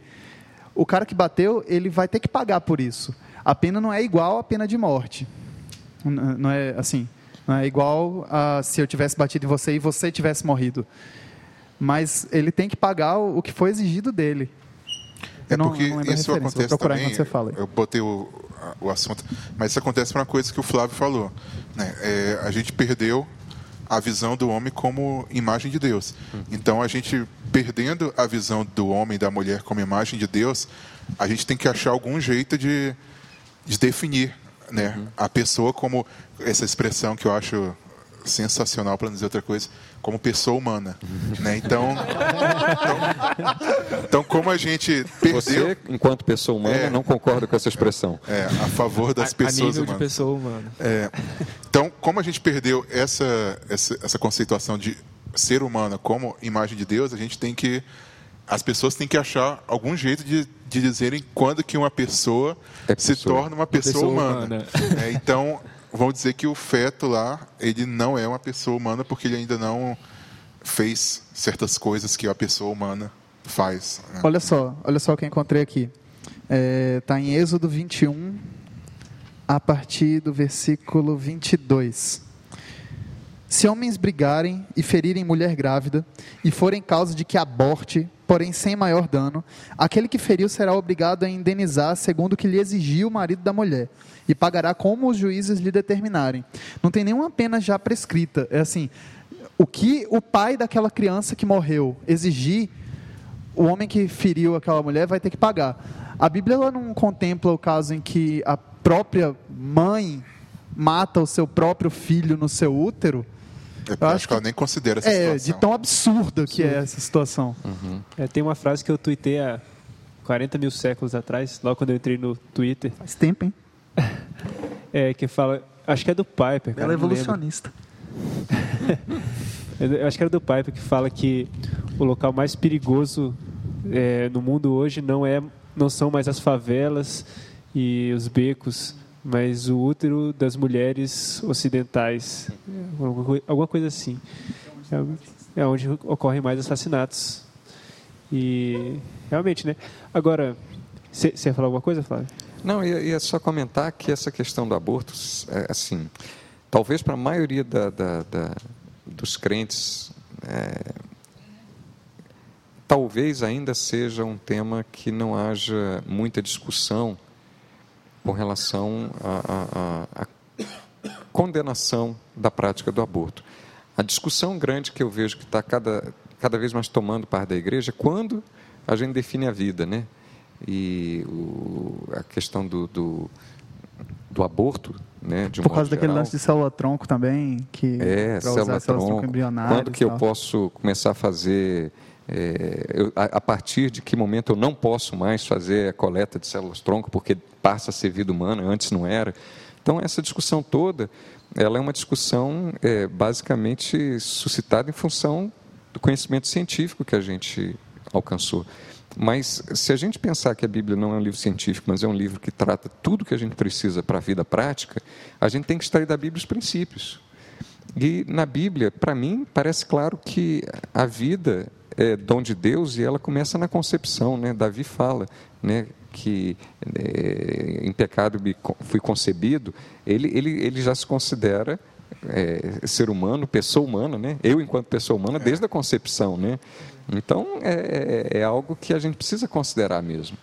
O cara que bateu, ele vai ter que pagar por isso. A pena não é igual à pena de morte. Não é assim. Não é igual a se eu tivesse batido em você e você tivesse morrido. Mas ele tem que pagar o que foi exigido dele. É Eu não- porque não isso acontece vou procurar também. você fala. Eu botei o, o assunto, mas isso acontece por uma coisa que o Flávio falou. Né? É, a gente perdeu a visão do homem como imagem de Deus. Então, a gente perdendo a visão do homem e da mulher como imagem de Deus, a gente tem que achar algum jeito de, de definir né, a pessoa como essa expressão que eu acho sensacional para não dizer outra coisa como pessoa humana né? então, então então como a gente perdeu Você, enquanto pessoa humana, É. não concorda com essa expressão. é, a favor das a, a pessoas nível de humanas. pessoa humana. É, então, como a gente perdeu essa, essa, essa conceituação de ser humano como imagem de Deus, a gente tem que. As pessoas têm que achar algum jeito de, de dizerem quando que uma pessoa, É se pessoa. torna uma pessoa, pessoa humana. humana. É, então, vão dizer que o feto lá, ele não é uma pessoa humana porque ele ainda não fez certas coisas que a pessoa humana faz. né? Olha só, olha só o que eu encontrei aqui. Está em Êxodo 21, a partir do versículo 22. Se homens brigarem e ferirem mulher grávida, e forem causa de que aborte, porém sem maior dano, aquele que feriu será obrigado a indenizar segundo o que lhe exigiu o marido da mulher, e pagará como os juízes lhe determinarem. Não tem nenhuma pena já prescrita. É assim, o que o pai daquela criança que morreu exigir, o homem que feriu aquela mulher vai ter que pagar. A Bíblia não contempla o caso em que a própria mãe mata o seu próprio filho no seu útero, Eu Eu acho, acho que ela nem considera essa é de situação. tão absurda que é essa situação. É, tem uma frase que eu tuitei há 40 mil séculos atrás, logo quando eu entrei no Twitter, Faz tempo, hein? é, que fala. Acho que é do Piper. Cara, Ela é evolucionista. Eu acho que era do Piper que fala que o local mais perigoso é, no mundo hoje não é, não são mais as favelas e os becos, mas o útero das mulheres ocidentais, alguma coi- alguma coisa assim. É, é onde ocorrem mais assassinatos. E realmente, né? Agora, você ia falar alguma coisa, Flávio? Não, ia, ia só comentar que essa questão do aborto, é, assim, talvez para a maioria da- da- da- dos crentes, é, talvez ainda seja um tema que não haja muita discussão com relação à condenação da prática do aborto. A discussão grande que eu vejo que está cada, cada vez mais tomando parte da igreja é quando a gente define a vida, né? E o- a questão do, do, do aborto, né? De um Por causa daquele geral. lance de célula-tronco também, que É, pra célula Quando que eu posso começar a fazer... é, eu- a, a partir de que momento eu não posso mais fazer a coleta de células-tronco, porque passa a ser vida humana, antes não era. Então, essa discussão toda, ela é uma discussão é, basicamente suscitada em função do conhecimento científico que a gente alcançou. Mas se a gente pensar que a Bíblia não é um livro científico, mas é um livro que trata tudo que a gente precisa para a vida prática, a gente tem que extrair da Bíblia os princípios. E na Bíblia, para mim, parece claro que a vida é dom de Deus e ela começa na concepção. Né? Davi fala né, que é, em pecado fui concebido. Ele, ele, ele já se considera é, ser humano, pessoa humana, né? eu enquanto pessoa humana, desde a concepção. Né? Então, é, é- é algo que a gente precisa considerar mesmo.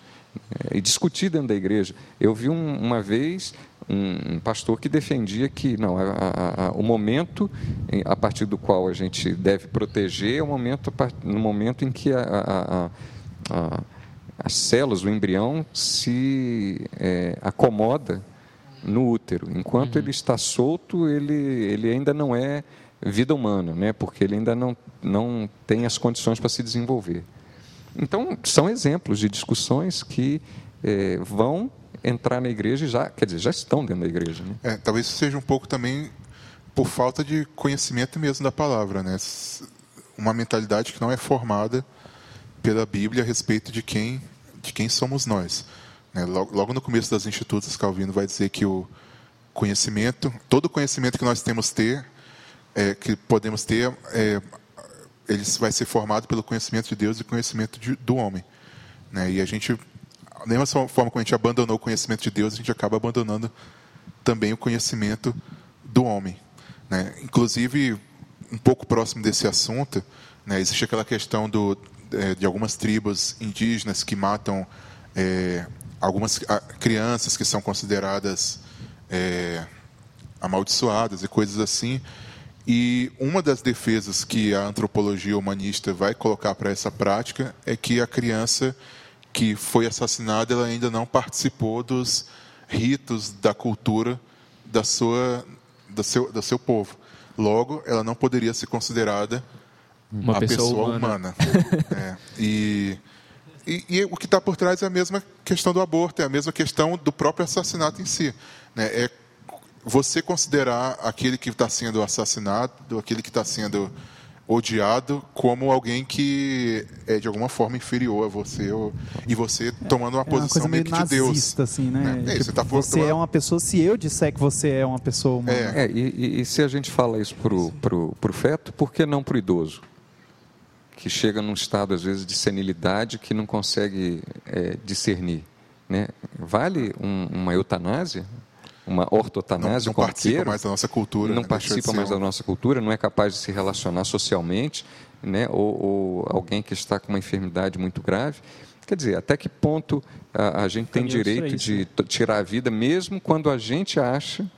É, e discutir dentro da igreja. Eu vi um- uma vez um, um pastor que defendia que não, a- a- a- o momento a partir do qual a gente deve proteger é o momento, no momento em que as células, o embrião, se é, acomoda no útero. Enquanto ele está solto, ele, ele ainda não é vida humana, né? porque ele ainda não, não tem as condições para se desenvolver. Então, são exemplos de discussões que eh, vão entrar na igreja e já, quer dizer, já estão dentro da igreja. Né? É, talvez seja um pouco também por falta de conhecimento mesmo da palavra, né? Uma mentalidade que não é formada pela Bíblia a respeito de quem de quem somos nós. né? Logo, logo no começo das institutas, Calvino vai dizer que o conhecimento, todo o conhecimento que nós temos ter, é, que podemos ter, é, ele vai ser formado pelo conhecimento de Deus e conhecimento de- do homem. Né? E a gente, da mesma forma que a gente abandonou o conhecimento de Deus, a gente acaba abandonando também o conhecimento do homem. Né? Inclusive, um pouco próximo desse assunto, né, existe aquela questão do, eh, de algumas tribos indígenas que matam eh, algumas ah, crianças que são consideradas eh, amaldiçoadas e coisas assim. E uma das defesas que a antropologia humanista vai colocar para essa prática é que a criança que foi assassinada ela ainda não participou dos ritos da cultura da sua do seu, do seu povo. Logo, ela não poderia ser considerada Uma a pessoa pessoa, humana. humana. É, e, e, e o que está por trás é a mesma questão do aborto, é a mesma questão do próprio assassinato em si. Né? É você considerar aquele que está sendo assassinado, aquele que está sendo odiado, como alguém que é de alguma forma inferior a você, ou, e você tomando uma É uma posição coisa meio meio que de Deus. assim, né? Né? É, Tipo, você tá você é uma pessoa, se eu disser que você é uma pessoa humana. É. É, e, e- e se a gente fala isso para o pro, pro feto, por que não para o idoso? Que chega num estado, às vezes, de senilidade que não consegue é, discernir. Né? Vale um- uma eutanásia? Uma Não, ortotanásia? não um participa mais da nossa cultura. não né? Participa mais um- da nossa cultura, não é capaz de se relacionar socialmente, né? ou, ou alguém que está com uma enfermidade muito grave. Quer dizer, até que ponto a, a gente tem direito isso, de t- tirar a vida, mesmo quando a gente acha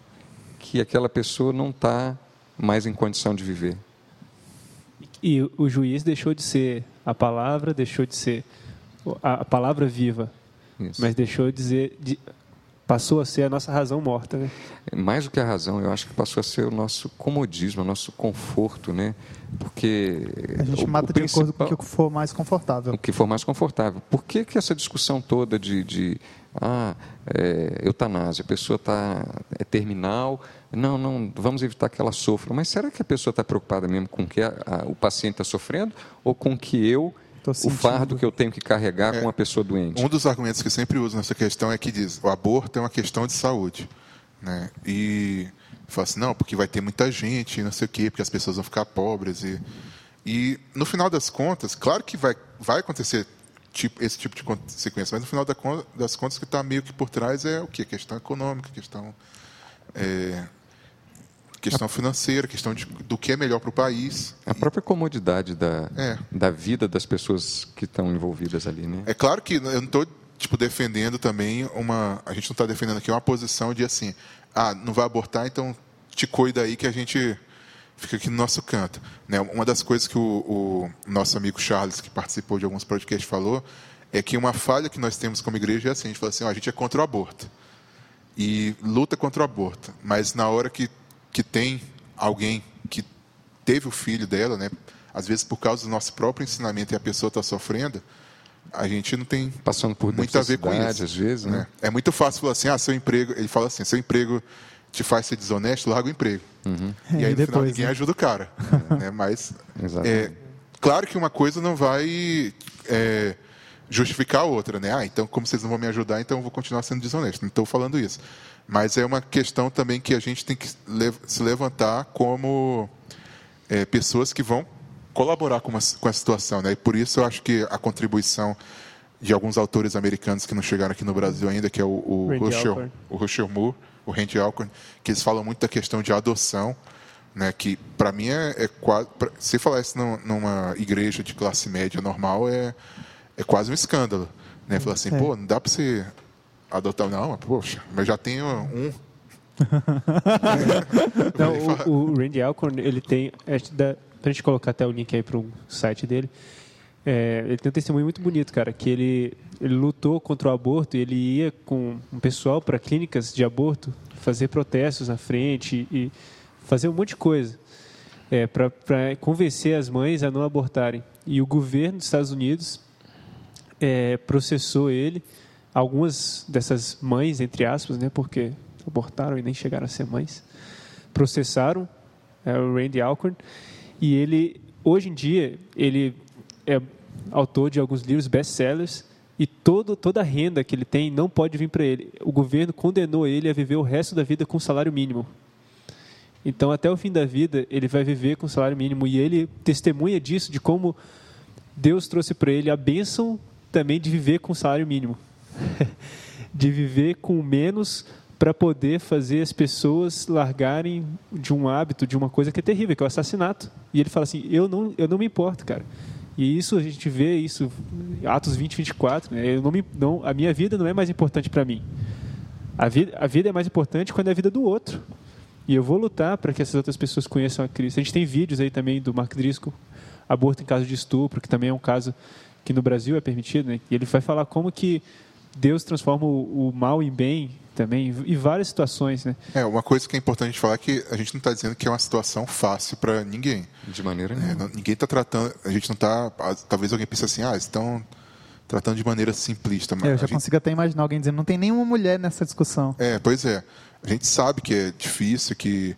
que aquela pessoa não está mais em condição de viver? E o- juiz deixou de ser a palavra, deixou de ser a, a palavra viva, Isso. mas deixou de dizer, de, passou a ser a nossa razão morta, né? Mais do que a razão, eu acho que passou a ser o nosso comodismo, o nosso conforto, né? Porque A gente o- mata o de acordo com o que for mais confortável. o que for mais confortável. Por que, que essa discussão toda de, de ah, é, eutanásia, a pessoa está é terminal, não, não, vamos evitar que ela sofra. Mas será que a pessoa está preocupada mesmo com o que a- a- o paciente está sofrendo ou com que eu, o fardo que eu tenho que carregar É. com uma pessoa doente? Um dos argumentos que sempre uso nessa questão é que diz o aborto é uma questão de saúde. Né? E fala assim, não, porque vai ter muita gente, não sei o quê, porque as pessoas vão ficar pobres. E, e no final das contas, claro que vai, vai acontecer tipo, esse tipo de consequência, mas no final das contas o que está meio que por trás é o quê? Questão econômica, questão, é, questão financeira, questão de, do que é melhor para o país. A própria comodidade da, É. da vida das pessoas que estão envolvidas ali, né? É claro que eu não estou tipo defendendo também uma, a gente não está defendendo aqui uma posição de assim, ah, não vai abortar, então te cuida aí que a gente fica aqui no nosso canto, né? Uma das coisas que o, o nosso amigo Charles que participou de alguns podcasts falou é que uma falha que nós temos como igreja é assim, a gente fala assim, ó, a gente é contra o aborto e luta contra o aborto, mas na hora que que tem alguém que teve o filho dela, né? Às vezes por causa do nosso próprio ensinamento e a pessoa está sofrendo, a gente não tem Passando por muito a ver com necessidade, isso. às vezes, né? É muito fácil falar assim, ah, seu emprego, ele fala assim, seu emprego te faz ser desonesto, larga o emprego. Uhum. E É, aí e no final depois, ninguém né? ajuda o cara, né? Mas é, claro que uma coisa não vai é, justificar a outra, né? Ah, então como vocês não vão me ajudar, então eu vou continuar sendo desonesto. Não estou falando isso. Mas é uma questão também que a gente tem que se levantar como é, pessoas que vão colaborar com, uma, com a situação, né? E por isso eu acho que a contribuição de alguns autores americanos que não chegaram aqui no Brasil ainda, que é o, o Alcorn. o Moore, o Randy Alcorn, que eles falam muito da questão de adoção, né? Que para mim é, é quase, pra, se falar isso num- numa igreja de classe média normal é é quase um escândalo, né? Falar assim, É. pô, não dá para você adotar não, mas, poxa, mas já tenho um Não, o, o Randy Alcorn, ele tem. Que dá pra gente colocar até o link aí pro site dele. É, ele tem um testemunho muito bonito, cara, que ele, ele lutou contra o aborto e ele ia com um pessoal para clínicas de aborto fazer protestos na frente e fazer um monte de coisa é, para convencer as mães a não abortarem. E o governo dos Estados Unidos é, processou ele, algumas dessas mães, entre aspas, né, porque abortaram e nem chegaram a ser mães, processaram é, o Randy Alcorn e ele, hoje em dia, ele é autor de alguns livros best-sellers e todo, toda a renda que ele tem não pode vir para ele. O governo condenou ele a viver o resto da vida com salário mínimo. Então, até o fim da vida, ele vai viver com salário mínimo e ele testemunha disso, de como Deus trouxe para ele a bênção também de viver com salário mínimo. de viver com menos para poder fazer as pessoas largarem de um hábito, de uma coisa que é terrível, que é o assassinato. E ele fala assim: eu não, eu não me importo, cara. E isso a gente vê isso Atos 20, 24. Né? Eu não me, não, a minha vida não é mais importante para mim. A vida, a vida é mais importante quando é a vida do outro. E eu vou lutar para que essas outras pessoas conheçam a Cristo. A gente tem vídeos aí também do Mark Driscoll, aborto em caso de estupro, que também é um caso que no Brasil é permitido, né? E ele vai falar como que Deus transforma o, o mal em bem também, em várias situações, né? É, uma coisa que é importante a gente falar é que a gente não está dizendo que é uma situação fácil para ninguém. De maneira É, nenhuma. não- ninguém está tratando, a gente não está, talvez alguém pense assim, ah, eles estão tratando de maneira simplista. Mas É, eu a já gente- consigo até imaginar alguém dizendo, não tem nenhuma mulher nessa discussão. É, pois é. A gente sabe que é difícil, que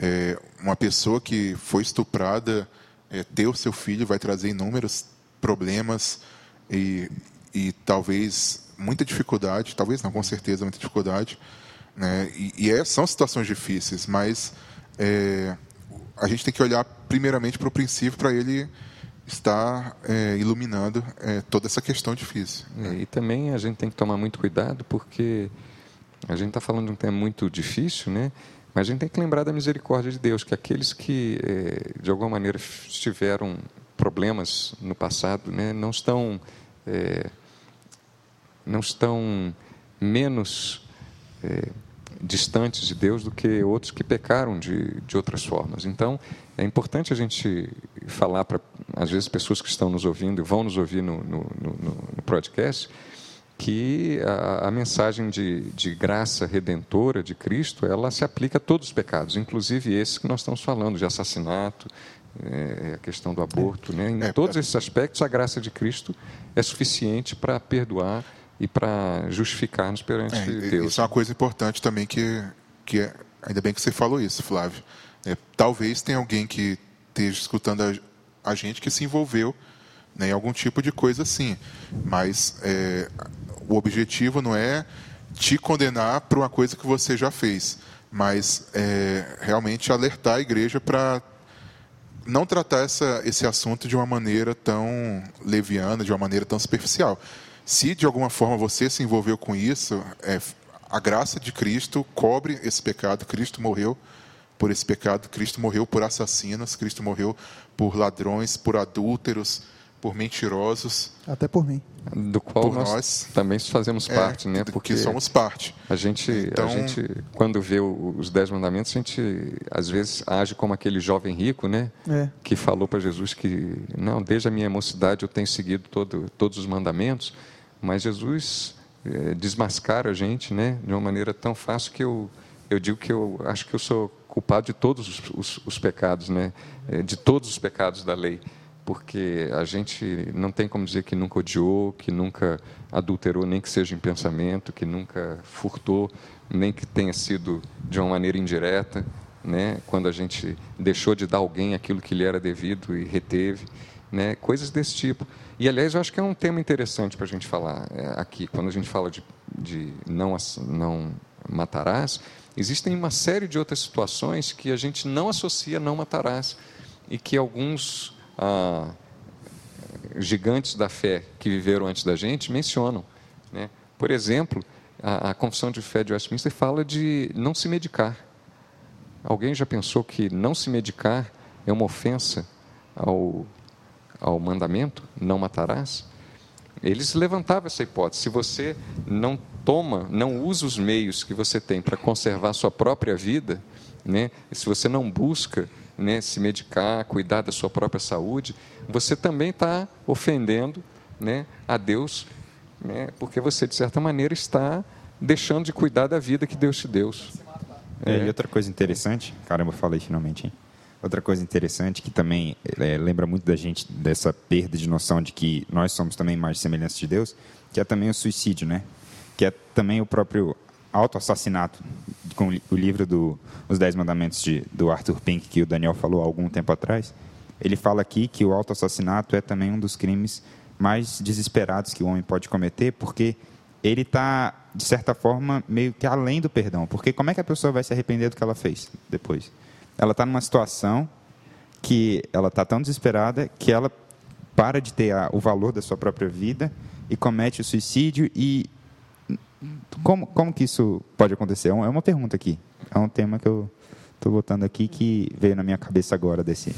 é, uma pessoa que foi estuprada, é, ter o seu filho vai trazer inúmeros problemas e, e talvez muita dificuldade, talvez não, com certeza muita dificuldade. Né? E, e é- são situações difíceis, mas é, a gente tem que olhar primeiramente para o princípio para ele estar é, iluminando é, toda essa questão difícil. É, e também a gente tem que tomar muito cuidado porque a gente está falando de um tema muito difícil, né? Mas a gente tem que lembrar da misericórdia de Deus, que aqueles que eh, de alguma maneira tiveram problemas no passado, né, não estão eh, não estão menos eh, distantes de Deus do que outros que pecaram de, de outras formas. Então, é importante a gente falar para, às vezes, pessoas que estão nos ouvindo e vão nos ouvir no, no, no, no podcast, que a, a mensagem de, de, graça redentora de Cristo, ela se aplica a todos os pecados, inclusive esses que nós estamos falando, de assassinato, é, a questão do aborto. Né? Em é, todos esses aspectos, a graça de Cristo é suficiente para perdoar e para justificar-nos perante é, Deus. Isso é uma coisa importante também que, que é, ainda bem que você falou isso, Flávio. É, talvez tenha alguém que esteja escutando a, a gente que se envolveu né, em algum tipo de coisa assim. Mas é, o objetivo não é te condenar por uma coisa que você já fez, mas é, realmente alertar a igreja para não tratar essa, esse assunto de uma maneira tão leviana, de uma maneira tão superficial. Se de alguma forma você se envolveu com isso, é, a graça de Cristo cobre esse pecado. Cristo morreu por esse pecado. Cristo morreu por assassinos. Cristo morreu por ladrões, por adúlteros, por mentirosos. Até por mim. Do qual por nós, nós, também fazemos é, parte, né? Porque somos parte. A gente, então... a gente, quando vê os dez mandamentos, a gente às vezes age como aquele jovem rico, né? É. Que falou para Jesus que não, desde a minha mocidade eu tenho seguido todo, todos os mandamentos, mas Jesus é, desmascara a gente, né? De uma maneira tão fácil que eu eu digo que eu acho que eu sou culpado de todos os, os, os pecados, né? É, de todos os pecados da lei porque a gente não tem como dizer que nunca odiou, que nunca adulterou, nem que seja em pensamento, que nunca furtou, nem que tenha sido de uma maneira indireta, né? quando a gente deixou de dar a alguém aquilo que lhe era devido e reteve, né? coisas desse tipo. E, aliás, eu acho que é um tema interessante para a gente falar é, aqui, quando a gente fala de, de não, não matarás, existem uma série de outras situações que a gente não associa não matarás e que alguns ah, gigantes da fé que viveram antes da gente mencionam. Né? Por exemplo, a, a Confissão de Fé de Westminster fala de não se medicar. Alguém já pensou que não se medicar é uma ofensa ao, ao mandamento, não matarás? Eles levantavam essa hipótese. Se você não toma, não usa os meios que você tem para conservar sua própria vida, né? se você não busca né, se medicar, cuidar da sua própria saúde, você também está ofendendo né, a Deus, né, porque você, de certa maneira, está deixando de cuidar da vida que Deus te deu. É, é. E outra coisa interessante, caramba, eu falei finalmente, hein? Outra coisa interessante que também é, lembra muito da gente dessa perda de noção de que nós somos também mais semelhantes de Deus, que é também o suicídio, né? Que é também o próprio autoassassinato, com o livro do Os Dez Mandamentos de, do Arthur Pink, que o Daniel falou há algum tempo atrás, ele fala aqui que o autoassassinato é também um dos crimes mais desesperados que o homem pode cometer, porque ele está, de certa forma, meio que além do perdão. Porque como é que a pessoa vai se arrepender do que ela fez depois? Ela está numa situação que ela está tão desesperada que ela para de ter a, o valor da sua própria vida e comete o suicídio e como, como que isso pode acontecer? É, é uma pergunta aqui. É um tema que eu estou botando aqui que veio na minha cabeça agora desse,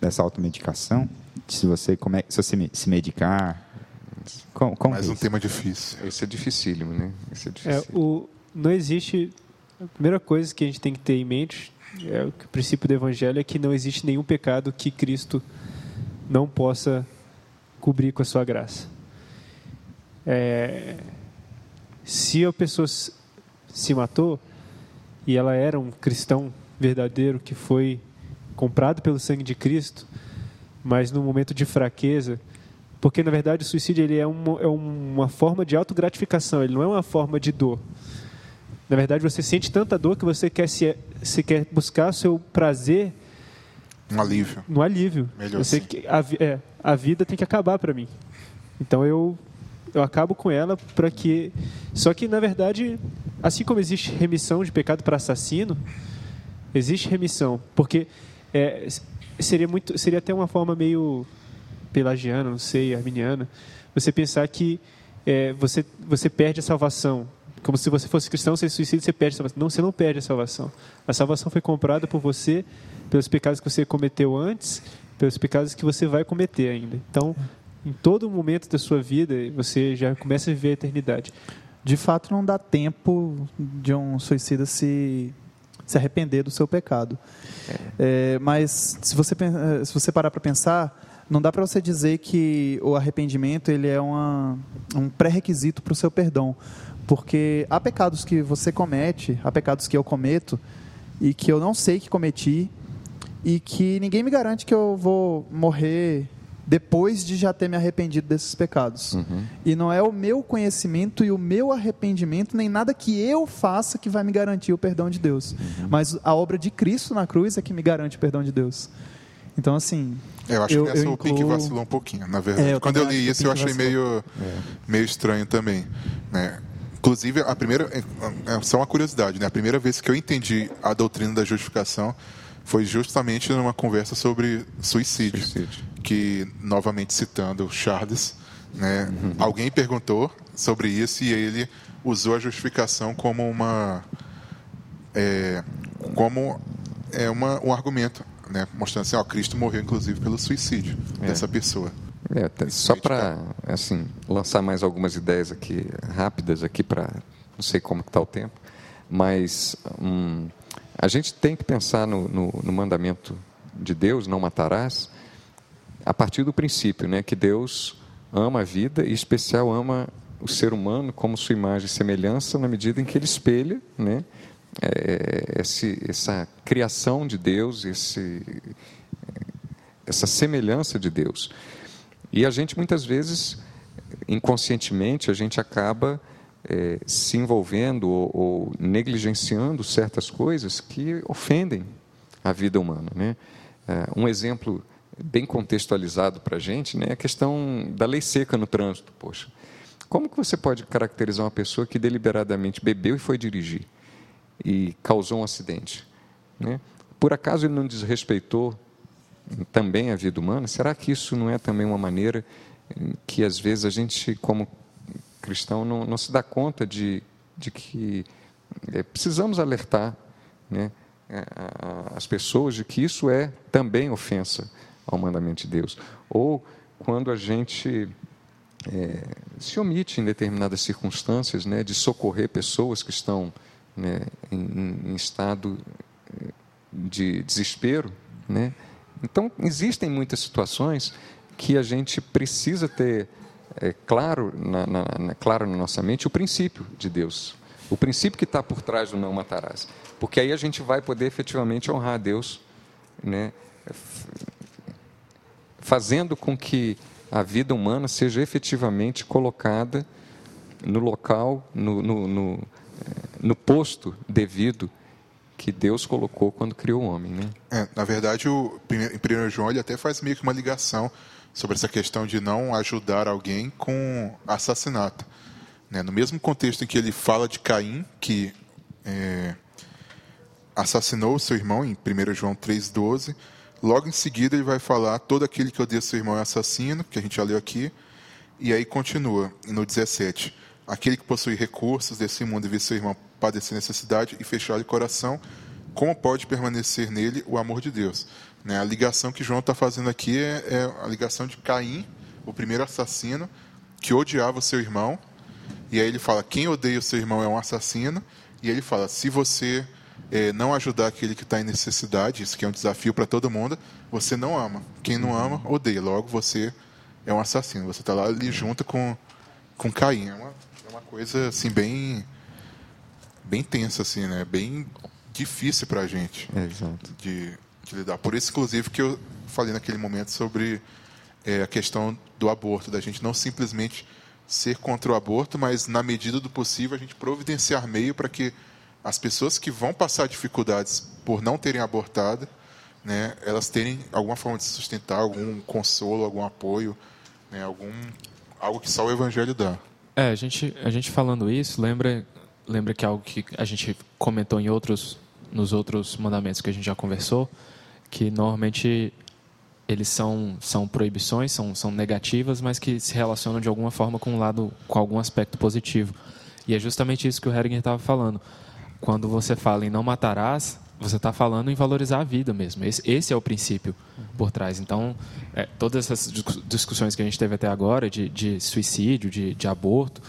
dessa automedicação. Se você, como é, se você se medicar. Como, como Mais é um tema difícil. Esse é dificílimo, né? Esse é difícil. É, o, não existe. A primeira coisa que a gente tem que ter em mente é o, que o princípio do Evangelho é que não existe nenhum pecado que Cristo não possa cobrir com a sua graça. É, se a pessoa se matou e ela era um cristão verdadeiro que foi comprado pelo sangue de Cristo, mas no momento de fraqueza, porque na verdade o suicídio ele é, uma, é uma forma de autogratificação, ele não é uma forma de dor. Na verdade, você sente tanta dor que você quer, se, você quer buscar seu prazer um alívio. No alívio. Melhor você, assim. a, é, a vida tem que acabar para mim. Então eu eu acabo com ela para que. Só que, na verdade, assim como existe remissão de pecado para assassino, existe remissão. Porque é, seria, muito, seria até uma forma meio pelagiana, não sei, arminiana, você pensar que é, você, você perde a salvação. Como se você fosse cristão, você suicida, você perde a salvação. Não, você não perde a salvação. A salvação foi comprada por você pelos pecados que você cometeu antes, pelos pecados que você vai cometer ainda. Então, em todo momento da sua vida, você já começa a viver a eternidade. De fato, não dá tempo de um suicida se, se arrepender do seu pecado. É. É, mas se você, eh, se você parar para pensar, não dá para você dizer que o arrependimento ele é uma, um pré-requisito para o seu perdão, porque há pecados que você comete, há pecados que eu cometo e que eu não sei que cometi e que ninguém me garante que eu vou morrer depois de já ter me arrependido desses pecados. Uhum. E não é o meu conhecimento e o meu arrependimento, nem nada que eu faça que vai me garantir o perdão de Deus. Uhum. Mas a obra de Cristo na cruz é que me garante o perdão de Deus. Então, assim. É, eu acho eu, que nessa eu o Pink incluo- vacilou um pouquinho, na verdade. É, eu Quando eu li acho isso, eu achei meio, meio estranho também. Né? Inclusive, a primeira. É, é só uma curiosidade, né? A primeira vez que eu entendi a doutrina da justificação foi justamente numa conversa sobre suicídio. Suicídio. Que, novamente citando Charles, né? Uhum. alguém perguntou sobre isso e ele usou a justificação como uma. é, como é uma, um argumento, né? mostrando assim, ó, Cristo morreu inclusive pelo suicídio dessa pessoa. É, até- só para assim lançar mais algumas ideias aqui rápidas aqui para não sei como está o tempo, mas hum, a gente tem que pensar no, no- no mandamento de Deus, não matarás, a partir do princípio, né, que Deus ama a vida e, em especial, ama o ser humano como sua imagem e semelhança na medida em que ele espelha, né, é, esse, essa criação de Deus, esse, essa semelhança de Deus. E a gente muitas vezes, inconscientemente, a gente acaba eh, se envolvendo ou, ou negligenciando certas coisas que ofendem a vida humana. Né? Eh, um exemplo bem contextualizado para a gente né, é a questão da lei seca no trânsito. Poxa, como que você pode caracterizar uma pessoa que deliberadamente bebeu e foi dirigir e causou um acidente? Né? Por acaso ele não desrespeitou também a vida humana? Será que isso não é também uma maneira que às vezes a gente, como cristão, não, não se dá conta de, de que é, precisamos alertar né, as pessoas de que isso é também ofensa ao mandamento de Deus? Ou quando a gente é, se omite em determinadas circunstâncias né, de socorrer pessoas que estão né, em, em- estado eh, de desespero, né? Então existem muitas situações que a gente precisa ter é, claro na, na, na- claro na nossa mente o princípio de Deus, o princípio que está por trás do não matarás, porque aí a gente vai poder efetivamente honrar a Deus, né? Fazendo com que a vida humana seja efetivamente colocada no local, no, no, no, eh, no posto devido que Deus colocou quando criou o homem, né? É, na verdade, o, em 1 João ele até faz meio que uma ligação sobre essa questão de não ajudar alguém com assassinato. Né? No mesmo contexto em que ele fala de Caim, que é, assassinou seu irmão, em 1 João 3,12, logo em seguida ele vai falar: todo aquele que odeia seu irmão é assassino, que a gente já leu aqui, e aí continua, no 17. Aquele que possui recursos desse mundo e vê seu irmão padecer necessidade e fechar o coração, como pode permanecer nele o amor de Deus? Né? A ligação que João está fazendo aqui é, é a ligação de Caim, o primeiro assassino, que odiava o seu irmão, e aí ele fala: quem odeia o seu irmão é um assassino, e ele fala: se você eh, não ajudar aquele que está em necessidade, isso que é um desafio para todo mundo, você não ama. Quem não ama, odeia. Logo, você é um assassino. Você está lá ali junto com, com Caim. É uma, é uma coisa assim bem bem tensa assim, né? Bem difícil para a gente É, exato. de, de lidar. Por isso, inclusive, que eu falei naquele momento sobre eh, a questão do aborto, da gente não simplesmente ser contra o aborto, mas na medida do possível a gente providenciar meio para que as pessoas que vão passar dificuldades por não terem abortado, né, elas terem alguma forma de se sustentar, algum consolo, algum apoio, né, algum algo que só o evangelho dá. É, a gente, a gente falando isso, lembra, lembra que é algo que a gente comentou em outros, nos outros mandamentos que a gente já conversou, que normalmente eles são, são proibições, são, são negativas, mas que se relacionam de alguma forma com um lado, com algum aspecto positivo. E é justamente isso que o Heringer estava falando. Quando você fala em não matarás, você está falando em valorizar a vida mesmo. Esse, esse é o princípio por trás. Então, é, todas essas discu- discussões que a gente teve até agora, de, de suicídio, de, de aborto,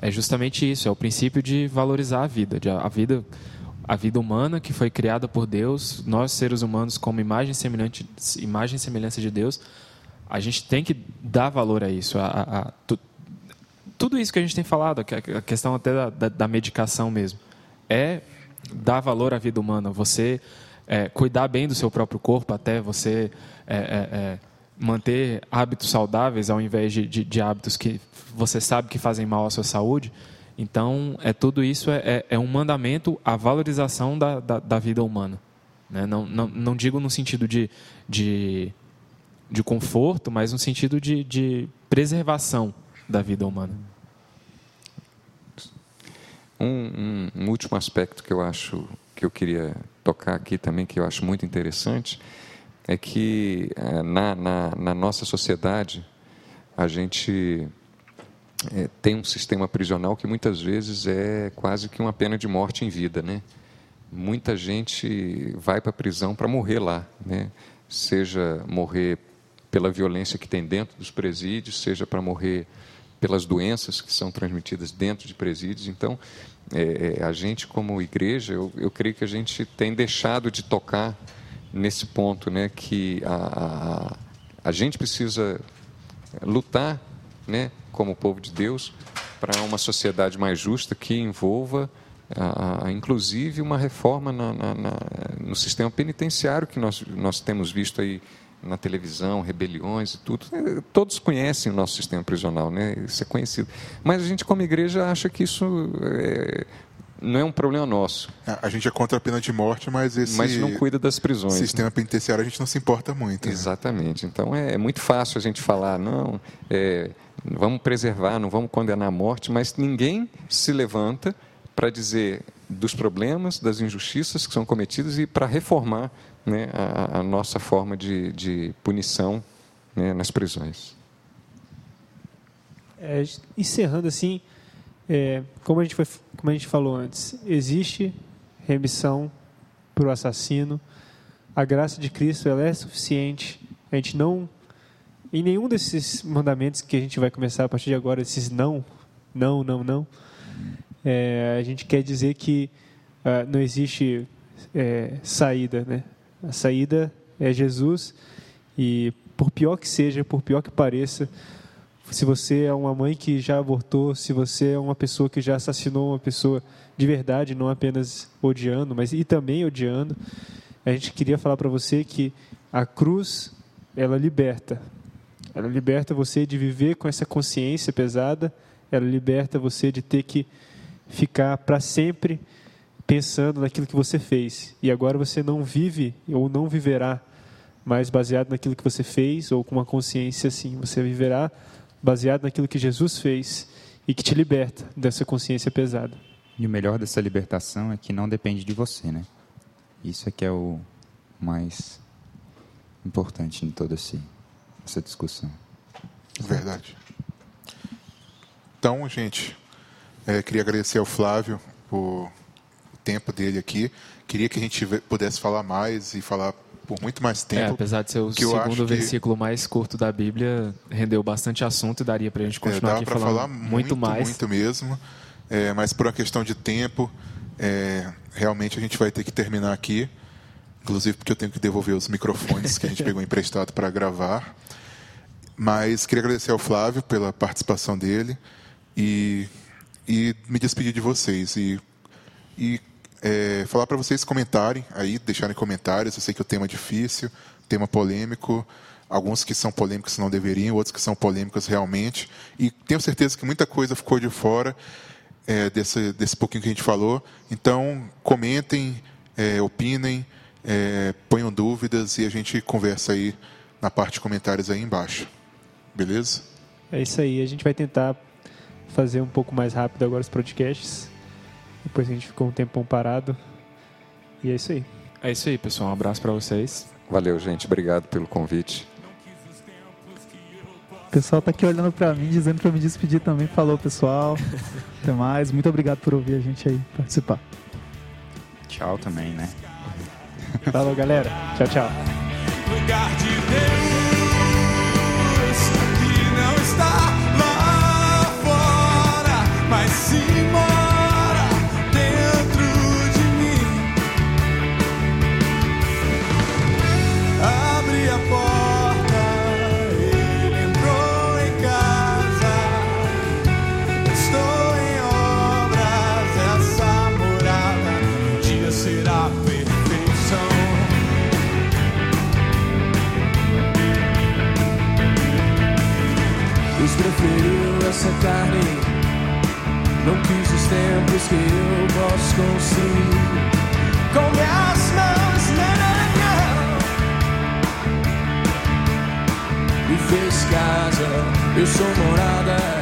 é justamente isso. É o princípio de valorizar a vida, de a, a vida, a vida humana que foi criada por Deus. Nós seres humanos, como imagem semelhante, imagem e semelhança de Deus, A gente tem que dar valor a isso. A, a, a tu, tudo isso que a gente tem falado, a questão até da, da, da medicação mesmo, é dar valor à vida humana. Você é, cuidar bem do seu próprio corpo, até você é, é, é manter hábitos saudáveis ao invés de, de, de, hábitos que você sabe que fazem mal à sua saúde. Então, é tudo isso é, é, é um mandamento à valorização da, da, da vida humana. Né? Não, não, não digo no sentido de, de, de conforto, mas no sentido de, de preservação da vida humana. Um, um, um, último aspecto que eu acho que eu queria tocar aqui também, que eu acho muito interessante, é que eh, na, na, na nossa sociedade a gente é, tem um sistema prisional que muitas vezes é quase que uma pena de morte em vida, né? Muita gente vai para a prisão para morrer lá, né? Seja morrer pela violência que tem dentro dos presídios, seja para morrer pelas doenças que são transmitidas dentro de presídios. Então, é, a gente como igreja, eu, eu creio que a gente tem deixado de tocar nesse ponto, né, que a, a, a gente precisa lutar, né, como povo de Deus, para uma sociedade mais justa que envolva, a, inclusive, uma reforma na, na, na, no sistema penitenciário que nós, nós temos visto aí na televisão, rebeliões e tudo. Todos conhecem o nosso sistema prisional, né? isso é conhecido. Mas a gente, como igreja, acha que isso é, não é um problema nosso. A gente é contra a pena de morte, mas esse mas não cuida das prisões. Sistema né? penitenciário a gente não se importa muito. Né? Exatamente. Então é, é, muito fácil a gente falar não, é, vamos preservar, não vamos condenar a morte, mas ninguém se levanta para dizer dos problemas, das injustiças que são cometidas e para reformar né, a, a, nossa forma de, de punição né, nas prisões. É, encerrando assim, é, como, a gente foi, como a gente falou antes, existe remissão para o assassino. A graça de Cristo ela é suficiente. A gente não, em nenhum desses mandamentos que a gente vai começar a partir de agora, esses não, não, não, não, é, a gente quer dizer que uh, não existe é, saída, né? A saída é Jesus e por pior que seja, por pior que pareça, se você é uma mãe que já abortou, se você é uma pessoa que já assassinou uma pessoa de verdade, não apenas odiando, mas e também odiando, a gente queria falar para você que a cruz ela liberta. Ela liberta você de viver com essa consciência pesada, ela liberta você de ter que ficar para sempre pensando naquilo que você fez. E agora você não vive ou não viverá mais baseado naquilo que você fez ou com uma consciência assim. Você viverá baseado naquilo que Jesus fez e que te liberta dessa consciência pesada. E o melhor dessa libertação é que não depende de você, né? Isso é que é o mais importante em toda essa discussão. Verdade. Então, gente, é, queria agradecer ao Flávio por tempo dele aqui. Queria que a gente pudesse falar mais e falar por muito mais tempo. É, apesar de ser o segundo versículo que... mais curto da Bíblia, rendeu bastante assunto e daria para a gente é, continuar é, aqui falando falar muito, muito mais. Muito mesmo, é, mas por uma questão de tempo, é, realmente a gente vai ter que terminar aqui. Inclusive porque eu tenho que devolver os microfones que a gente pegou emprestado para gravar. Mas queria agradecer ao Flávio pela participação dele e, e me despedir de vocês. E, e é, falar para vocês comentarem aí, deixarem comentários. Eu sei que o tema é difícil, tema polêmico, alguns que são polêmicos não deveriam, outros que são polêmicos realmente. E tenho certeza que muita coisa ficou de fora é, desse, desse pouquinho que a gente falou. Então, comentem, é, opinem, é, ponham dúvidas e a gente conversa aí na parte de comentários aí embaixo. Beleza? É isso aí. A gente vai tentar fazer um pouco mais rápido agora os podcasts. Depois a gente ficou um tempão parado. E é isso aí. É isso aí, pessoal. Um abraço para vocês. Valeu, gente. Obrigado pelo convite. O pessoal tá aqui olhando para mim, dizendo para me despedir também. Falou, pessoal. Até mais. Muito obrigado por ouvir a gente aí participar. Tchau também, né? Falou, galera. Tchau, tchau. Lugar de Deus que não está lá fora, mas sim carne. Não quis os tempos que eu posso construir com minhas mãos. Me fez casa, eu sou morada.